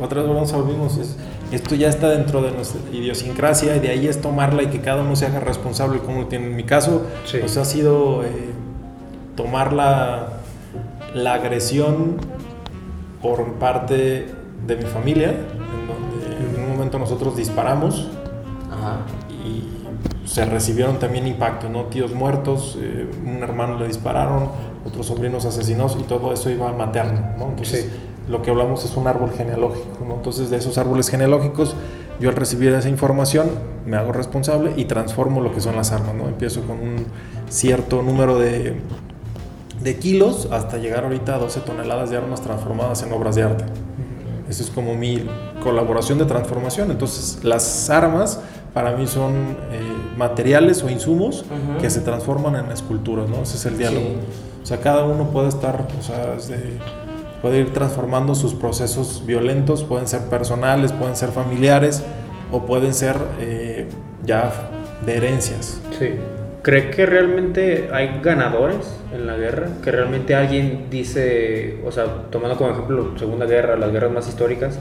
otra vez volvemos a lo mismo, es- esto ya está dentro de nuestra idiosincrasia y de ahí es tomarla y que cada uno se haga responsable como lo tiene. En mi caso, Sí. pues ha sido eh, tomar la, la agresión por parte de mi familia, en donde en un momento nosotros disparamos Ajá. y se recibieron también impactos, ¿no? Tíos muertos, eh, un hermano le dispararon, otros sobrinos asesinados y todo eso iba materno, ¿no? Entonces, Sí. Lo que hablamos es un árbol genealógico, ¿no? Entonces, de esos árboles genealógicos, yo al recibir esa información me hago responsable y transformo lo que son las armas, ¿no? Empiezo con un cierto número de, de kilos hasta llegar ahorita a 12 toneladas de armas transformadas en obras de arte. Esa es como mi colaboración de transformación. Entonces, las armas para mí son eh, materiales o insumos Ujú. que se transforman en esculturas, ¿no? Ese es el diálogo. Sí. O sea, cada uno puede estar, o sea, es de- puede ir transformando sus procesos violentos, pueden ser personales, pueden ser familiares o pueden ser eh, ya de herencias. Sí. ¿Cree que realmente hay ganadores en la guerra? Que realmente alguien dice, o sea, tomando como ejemplo Segunda Guerra, las guerras más históricas,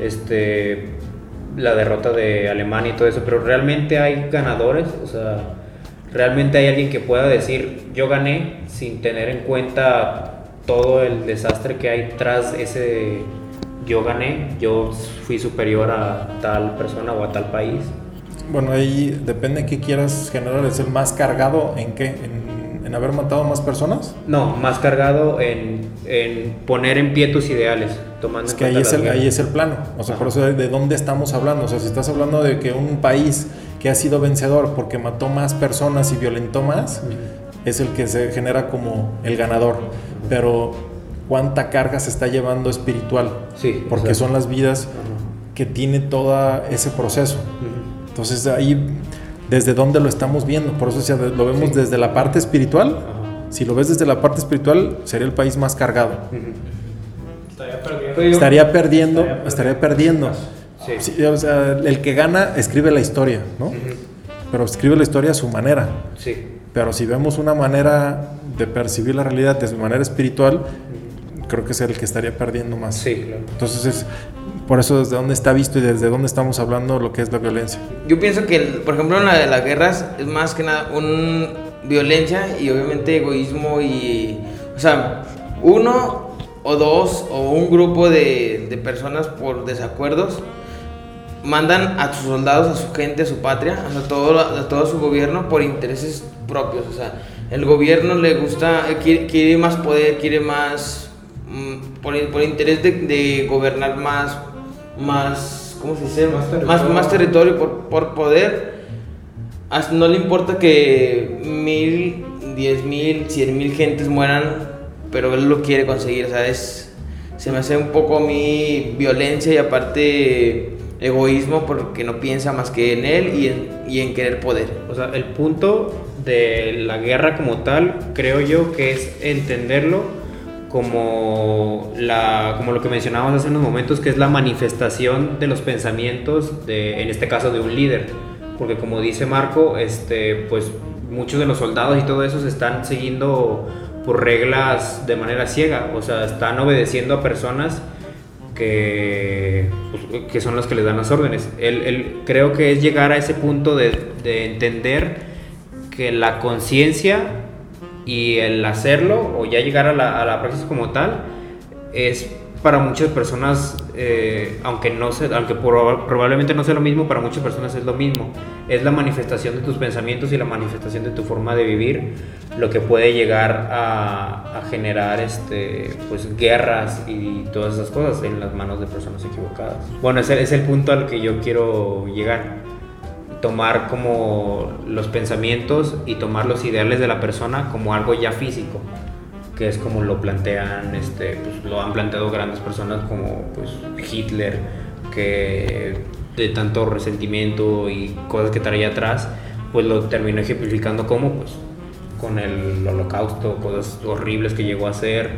este, la derrota de Alemania y todo eso, pero realmente hay ganadores, o sea, realmente hay alguien que pueda decir, yo gané sin tener en cuenta todo el desastre que hay tras ese yo gané, yo fui superior a tal persona o a tal país. Bueno, ahí depende qué quieras generar. ¿Es el más cargado en qué? ¿En, en haber matado a más personas? No, más cargado en, en poner en pie tus ideales, tomando Es en que ahí es, el, ahí es el plano. O sea, por eso de, de dónde estamos hablando. O sea, si estás hablando de que un país que ha sido vencedor porque mató más personas y violentó más, es el que se genera como el ganador. Pero cuánta carga se está llevando espiritual. Sí, Porque exacto. son las vidas que tiene todo ese proceso. Entonces ahí, desde dónde lo estamos viendo. Por eso o sea, lo vemos Sí. desde la parte espiritual. Ajá. Si lo ves desde la parte espiritual, sería el país más cargado. Estaría perdiendo. Estaría perdiendo, Estaría estaría perdiendo. Sí. Sí, o sea, el que gana escribe la historia, ¿no? Pero escribe la historia a su manera. Sí. Pero si vemos una manera de percibir la realidad de manera espiritual, creo que es el que estaría perdiendo más. Sí, claro. Entonces es por eso desde dónde está visto y desde dónde estamos hablando lo que es la violencia. Yo pienso que, el- por ejemplo, en la de las guerras es más que nada un violencia y obviamente egoísmo y, o sea, uno o dos o un grupo de, de personas por desacuerdos mandan a sus soldados, a su gente, a su patria, a todo, a todo su gobierno por intereses propios. O sea, el gobierno le gusta, eh, quiere, quiere más poder, quiere más, mm, por, por interés de, de gobernar más, más, ¿cómo se dice? Más territorio. más, territorio por, por poder. No le importa que mil, diez mil, cien mil gentes mueran, pero él lo quiere conseguir, o sea, es- se me hace un poco a mí violencia y aparte egoísmo porque no piensa más que en él y en, y en querer poder. O sea, el punto de la guerra como tal, creo yo que es entenderlo como, la, como lo que mencionábamos hace unos momentos, que es la manifestación de los pensamientos, de, en este caso de un líder. Porque como dice Marco, este, pues muchos de los soldados y todo eso se están siguiendo por reglas de manera ciega, o sea, están obedeciendo a personas que, pues, que son las que les dan las órdenes. Él, él- creo que es llegar a ese punto de, de entender que la conciencia y el hacerlo, o ya llegar a la, a la como tal, es para muchas personas, eh, aunque, no se, aunque proba- probablemente no sea lo mismo, para muchas personas es lo mismo. Es la manifestación de tus pensamientos y la manifestación de tu forma de vivir lo que puede llegar a, a generar este, pues, guerras y todas esas cosas en las manos de personas equivocadas. Bueno, ese es el punto al que yo quiero llegar tomar como los pensamientos y tomar los ideales de la persona como algo ya físico, que es como lo plantean, este, pues, lo han planteado grandes personas como pues, Hitler, que de tanto resentimiento y cosas que traía atrás, pues lo terminó ejemplificando como pues con el holocausto, cosas horribles que llegó a hacer,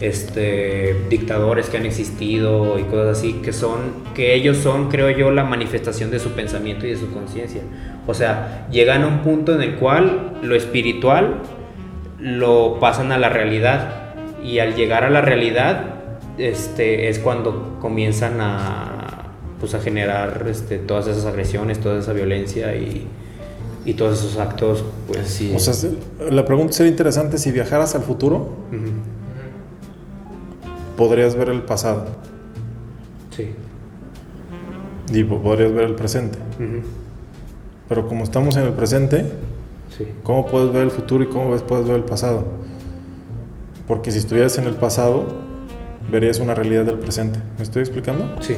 este, dictadores que han existido y cosas así, que son, que ellos son, creo yo, la manifestación de su pensamiento y de su conciencia. O sea, llegan a un punto en el cual lo espiritual lo pasan a la realidad y al llegar a la realidad este, es cuando comienzan a, pues, a generar este, todas esas agresiones, toda esa violencia y, y todos esos actos. Pues, Así O sea, se- la pregunta sería interesante si viajaras al futuro, podrías ver el pasado sí. y po- podrías ver el presente. Pero como estamos en el presente, sí. ¿cómo puedes ver el futuro y cómo puedes ver el pasado? Porque si estuvieras en el pasado, verías una realidad del presente. ¿Me estoy explicando? Sí.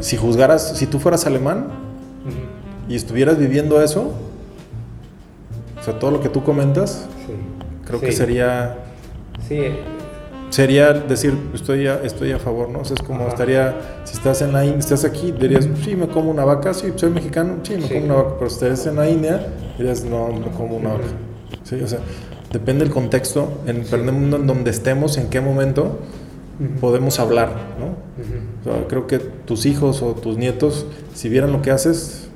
Si juzgaras, si tú fueras alemán y estuvieras viviendo eso, o sea, todo lo que tú comentas, sí. creo que sería Sí, sería decir estoy a, estoy a favor, ¿no? O sea, es como Ajá. estaría, si estás en la India, estás aquí, dirías, sí, me como una vaca, sí, soy mexicano, sí, me Sí. como una vaca, pero si estás en la India, dirías, no, como una vaca. Sí, o sea, depende del contexto, en depende del mundo en donde estemos, en qué momento podemos hablar, ¿no? ujú, O sea, creo que tus hijos o tus nietos, si vieran lo que haces,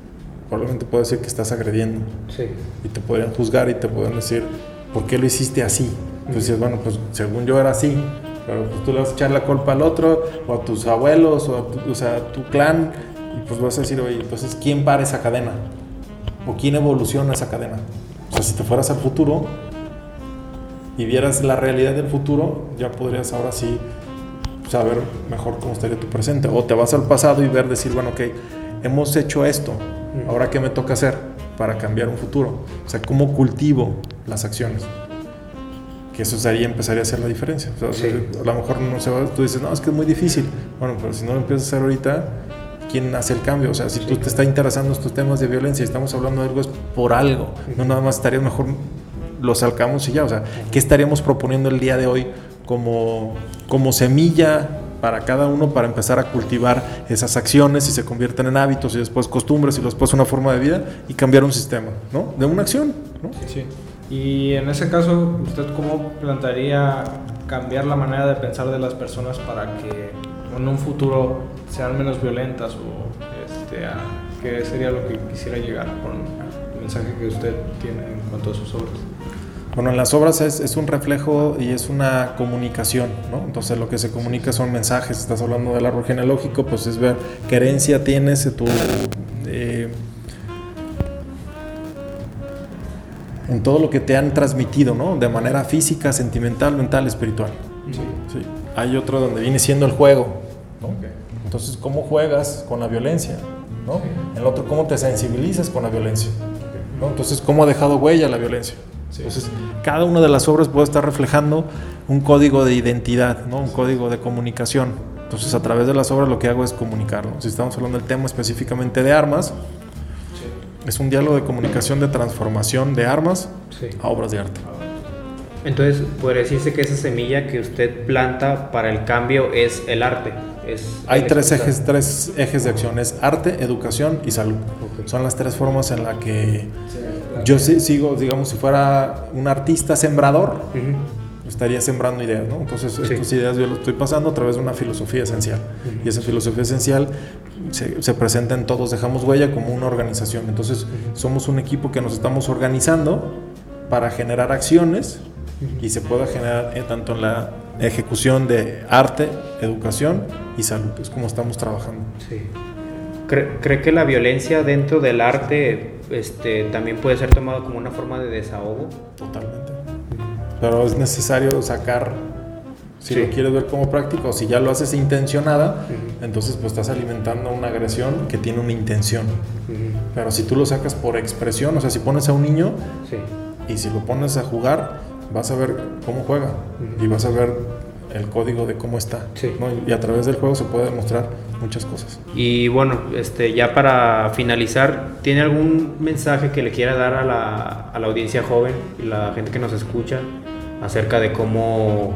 probablemente puede decir que estás agrediendo sí. y te podrían juzgar y te podrían decir, ¿por qué lo hiciste así? Dices, bueno, pues según yo era así, pero pues tú le vas a echar la culpa al otro, o a tus abuelos, o a tu, o sea, a tu clan, y pues vas a decir, oye, entonces, ¿quién para esa cadena? ¿O quién evoluciona esa cadena? O sea, si te fueras al futuro y vieras la realidad del futuro, ya podrías ahora sí saber mejor cómo estaría tu presente. O te vas al pasado y ver, decir, bueno, ok, hemos hecho esto, ahora qué me toca hacer para cambiar un futuro. O sea, cómo cultivo las acciones. Que eso sería, empezaría a hacer la diferencia. O sea, Sí. A lo mejor no se va, tú dices, no, es que es muy difícil. Bueno, pero si no lo empiezas a hacer ahorita, ¿quién hace el cambio? O sea, si tú te está interesando estos temas de violencia y estamos hablando de algo, es por algo. No nada más estaría mejor los sacamos y ya. O sea, ¿qué estaríamos proponiendo el día de hoy como, como semilla para cada uno para empezar a cultivar esas acciones y se convierten en hábitos y después costumbres y después una forma de vida y cambiar un sistema, ¿no? De una acción, ¿no? Sí. Y en ese caso, ¿usted cómo plantearía cambiar la manera de pensar de las personas para que en un futuro sean menos violentas o este, a, qué sería lo que quisiera llegar con el mensaje que usted tiene en cuanto a sus obras. Bueno, en las obras es, es, un reflejo y es una comunicación, ¿no? Entonces lo que se comunica son mensajes. Estás hablando del árbol genealógico, pues es ver qué herencia tienes, tu, eh, en todo lo que te han transmitido, ¿no? De manera física, sentimental, mental, espiritual. Sí. sí. Hay otro donde viene siendo el juego. Entonces, ¿cómo juegas con la violencia? ¿no? El otro, ¿cómo te sensibilizas con la violencia? ¿no? Entonces, ¿cómo ha dejado huella la violencia? Entonces, cada una de las obras puede estar reflejando un código de identidad, ¿no? un código de comunicación. Entonces, a través de las obras lo que hago es comunicarlo. Si estamos hablando del tema específicamente de armas, es un diálogo de comunicación de transformación de armas sí. a obras de arte. Entonces, podría decirse que esa semilla que usted planta para el cambio es el arte. Es Hay tres ejes, tres ejes de acción, es arte, educación y salud. Okay. Son las tres formas en las que yo sigo, digamos, si fuera un artista sembrador, uh -huh. estaría sembrando ideas, ¿no? Entonces, sí. estas ideas yo las estoy pasando a través de una filosofía esencial. Uh -huh. Y esa filosofía esencial se, se, presenta en Todos Dejamos Huella como una organización. Entonces, uh -huh. somos un equipo que nos estamos organizando para generar acciones y se pueda generar eh, tanto en la ejecución de arte, educación y salud. Es como estamos trabajando. Sí. ¿Cree, ¿Cree, que la violencia dentro del arte este, también puede ser tomado como una forma de desahogo? Totalmente. Pero es necesario sacar, si sí. lo quieres ver como práctico, o si ya lo haces intencionada, uh -huh. entonces pues estás alimentando una agresión que tiene una intención. Uh -huh. Pero si tú lo sacas por expresión, o sea, si pones a un niño sí. y si lo pones a jugar, vas a ver cómo juega uh -huh. y vas a ver el código de cómo está. Sí. ¿no? Y a través del juego se puede demostrar muchas cosas. Y bueno, este, ya para finalizar, ¿tiene algún mensaje que le quiera dar a la, a la audiencia joven y la gente que nos escucha acerca de cómo,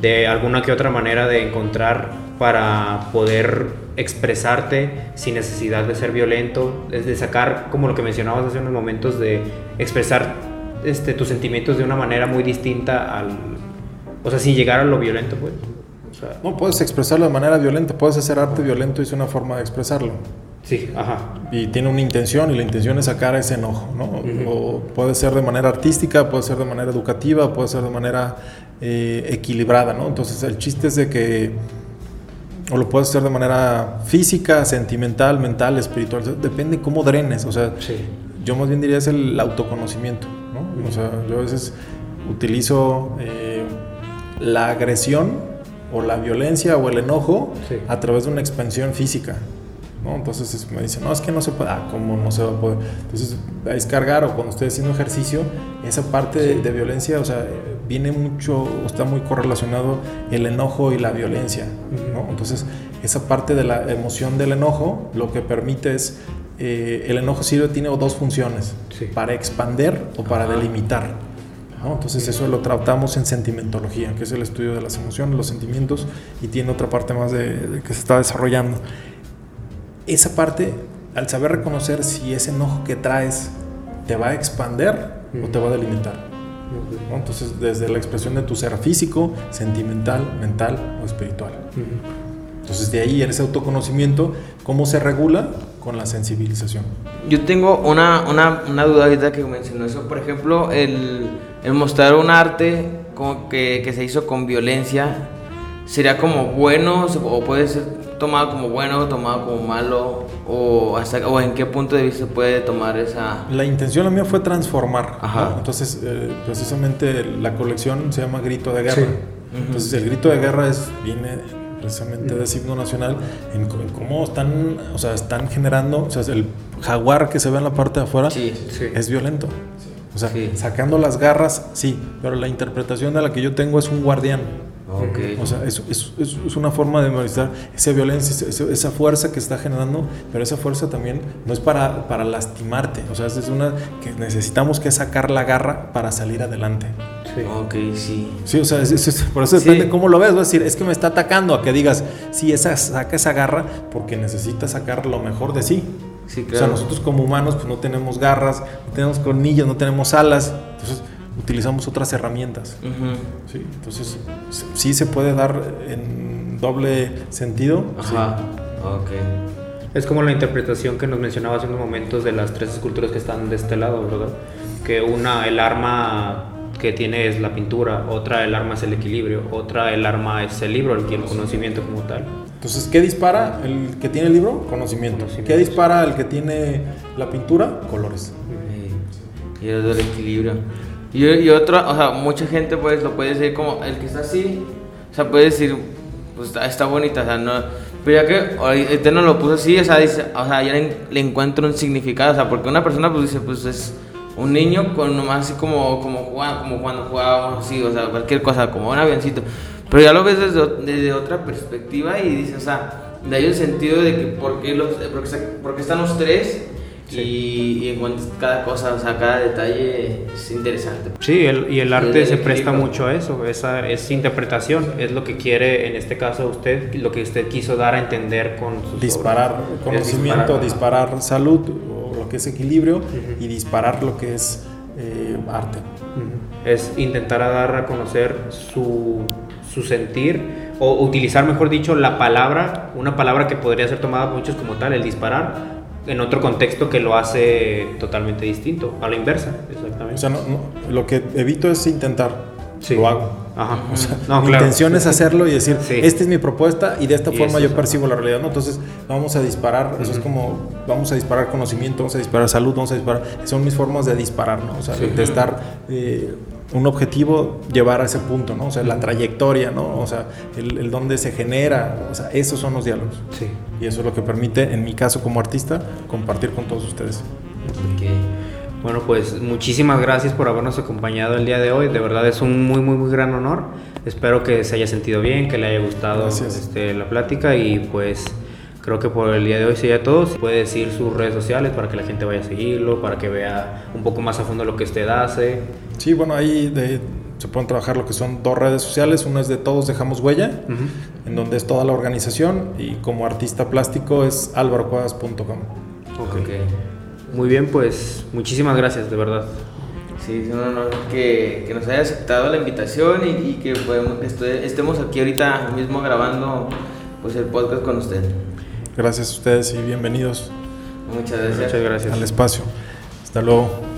de alguna que otra manera de encontrar para poder expresarte sin necesidad de ser violento, de sacar, como lo que mencionabas hace unos momentos, de expresar este, tus sentimientos de una manera muy distinta al, o sea, sin llegar a lo violento, pues. O sea, no puedes expresarlo de manera violenta, puedes hacer arte violento y es una forma de expresarlo. Sí, ajá. Y tiene una intención y la intención es sacar ese enojo, ¿no? Uh -huh. O puede ser de manera artística, puede ser de manera educativa, puede ser de manera eh, equilibrada, ¿no? Entonces el chiste es de que o lo puedes hacer de manera física, sentimental, mental, espiritual, depende cómo drenes, o sea, sí. yo más bien diría es el autoconocimiento, ¿no? O sea, yo a veces utilizo eh, la agresión o la violencia o el enojo sí. a través de una expansión física. ¿no? Entonces me dicen, no, es que no se puede. Ah, ¿cómo no se va a poder? Entonces, a descargar o cuando estoy haciendo ejercicio, esa parte de, de, violencia, o sea, viene mucho, está muy correlacionado el enojo y la violencia. ¿no? Entonces, esa parte de la emoción del enojo lo que permite es, eh, el enojo sirve, tiene dos funciones, sí. para expander o para delimitar. ¿No? Entonces eso lo tratamos en sentimentología, que es el estudio de las emociones, los sentimientos, y tiene otra parte más de, de que se está desarrollando. Esa parte, al saber reconocer si ese enojo que traes te va a expander -huh. o te va a delimitar. ¿no? Entonces, desde la expresión de tu ser físico, sentimental, mental o espiritual. Uh -huh. Entonces, de ahí en ese autoconocimiento, ¿cómo se regula? Con la sensibilización. Yo tengo una, una, una duda ahorita que mencionó eso. Por ejemplo, el, el mostrar un arte como que, que, se hizo con violencia, ¿sería como bueno o puede ser tomado como bueno, tomado como malo? O, hasta, ¿O en qué punto de vista puede tomar esa...? La intención la mía fue transformar. ¿no? Entonces, eh, precisamente la colección se llama Grito de Guerra. Sí. Entonces, el grito de guerra es, viene precisamente de signo nacional en, en, cómo están, o sea, están generando, o sea, el jaguar que se ve en la parte de afuera sí, sí. es violento. O sea, sacando las garras, sí, pero la interpretación de la que yo tengo es un guardián. Okay. O sea, es, es, es, una forma de memorizar esa violencia, esa, esa, fuerza que está generando, pero esa fuerza también no es para, para lastimarte, o sea, es una que necesitamos que sacar la garra para salir adelante. Sí. Ok, sí. Sí, o sea, es, por eso depende sí. cómo lo ves. Es decir, es que me está atacando a que digas, sí, esa, saca esa garra porque necesita sacar lo mejor de sí. Sí, claro. O sea, nosotros como humanos pues no tenemos garras, no tenemos colmillos, no tenemos alas. Entonces, utilizamos otras herramientas. Ujú. ¿sí? Entonces, sí se puede dar en doble sentido. Ajá. Ok. Es como la interpretación que nos mencionaba hace unos momentos de las tres esculturas que están de este lado, ¿verdad? Que una, el arma que tiene es la pintura, otra, el arma es el equilibrio, otra, el arma es el libro, el, el conocimiento como tal. Entonces, ¿qué dispara el que tiene el libro? Conocimiento. Conocimiento. ¿Qué dispara el que tiene la pintura? Colores. Y el del equilibrio. Y, y otro, o sea, mucha gente pues lo puede decir como el que está así, o sea, puede decir, pues está, está bonita, o sea, no. Pero ya que ahorita no lo puso así, o sea, dice, o sea, ya le, le encuentro un significado, o sea, porque una persona pues dice, pues es un niño con nomás así como, como, jugando, como cuando jugábamos así, o sea, cualquier cosa, como un avioncito. Pero ya lo ves desde, desde otra perspectiva y dices, o sea, de ahí el sentido de que por qué, los, porque, porque están los tres y, y encuentras cada cosa, o sea, cada detalle es interesante. Sí, el- y el Sí, arte el se presta mucho a eso, esa es interpretación, es lo que quiere en este caso usted, lo que usted quiso dar a entender con sus Disparar obras. Conocimiento, ajá. disparar, salud, que es equilibrio, y disparar lo que es eh, arte. Es intentar a dar a conocer su, su sentir o utilizar, mejor dicho, la palabra, una palabra que podría ser tomada por muchos como tal, el disparar, en otro contexto que lo hace totalmente distinto, a la inversa, exactamente. O sea, no- no, lo que evito es intentar, Sí. lo hago. Ajá. O sea, No, mi claro. intención es hacerlo y decir, Sí. esta es mi propuesta y de esta Y forma yo percibo la realidad, ¿no? Entonces vamos a disparar, eso es como, vamos a disparar conocimiento, vamos a disparar salud, vamos a disparar, son mis formas de disparar, ¿no? O sea, Sí. de estar, eh, un objetivo, llevar a ese punto, ¿no? O sea, la trayectoria, ¿no? O sea, el, el dónde se genera, o sea, esos son los diálogos. Sí. Y eso es lo que permite, en mi caso como artista, compartir con todos ustedes. Bueno, pues muchísimas gracias por habernos acompañado el día de hoy. De verdad es un muy, muy, muy gran honor. Espero que se haya sentido bien, que le haya gustado este, la plática y pues creo que por el día de hoy sería todo. Si puede decir sus redes sociales para que la gente vaya a seguirlo, para que vea un poco más a fondo lo que usted hace. Sí, bueno, ahí de- se pueden trabajar lo que son dos redes sociales. Una es de Todos Dejamos Huella, Ujú. en donde es toda la organización, y como artista plástico es alvarocuevas.com. Ok. Muy bien, pues muchísimas gracias, de verdad. Sí, es un honor que, que nos haya aceptado la invitación y, y que podemos- estemos aquí ahorita mismo grabando pues el podcast con usted. Gracias a ustedes y bienvenidos Muchas gracias. Muchas gracias. al espacio. Hasta luego.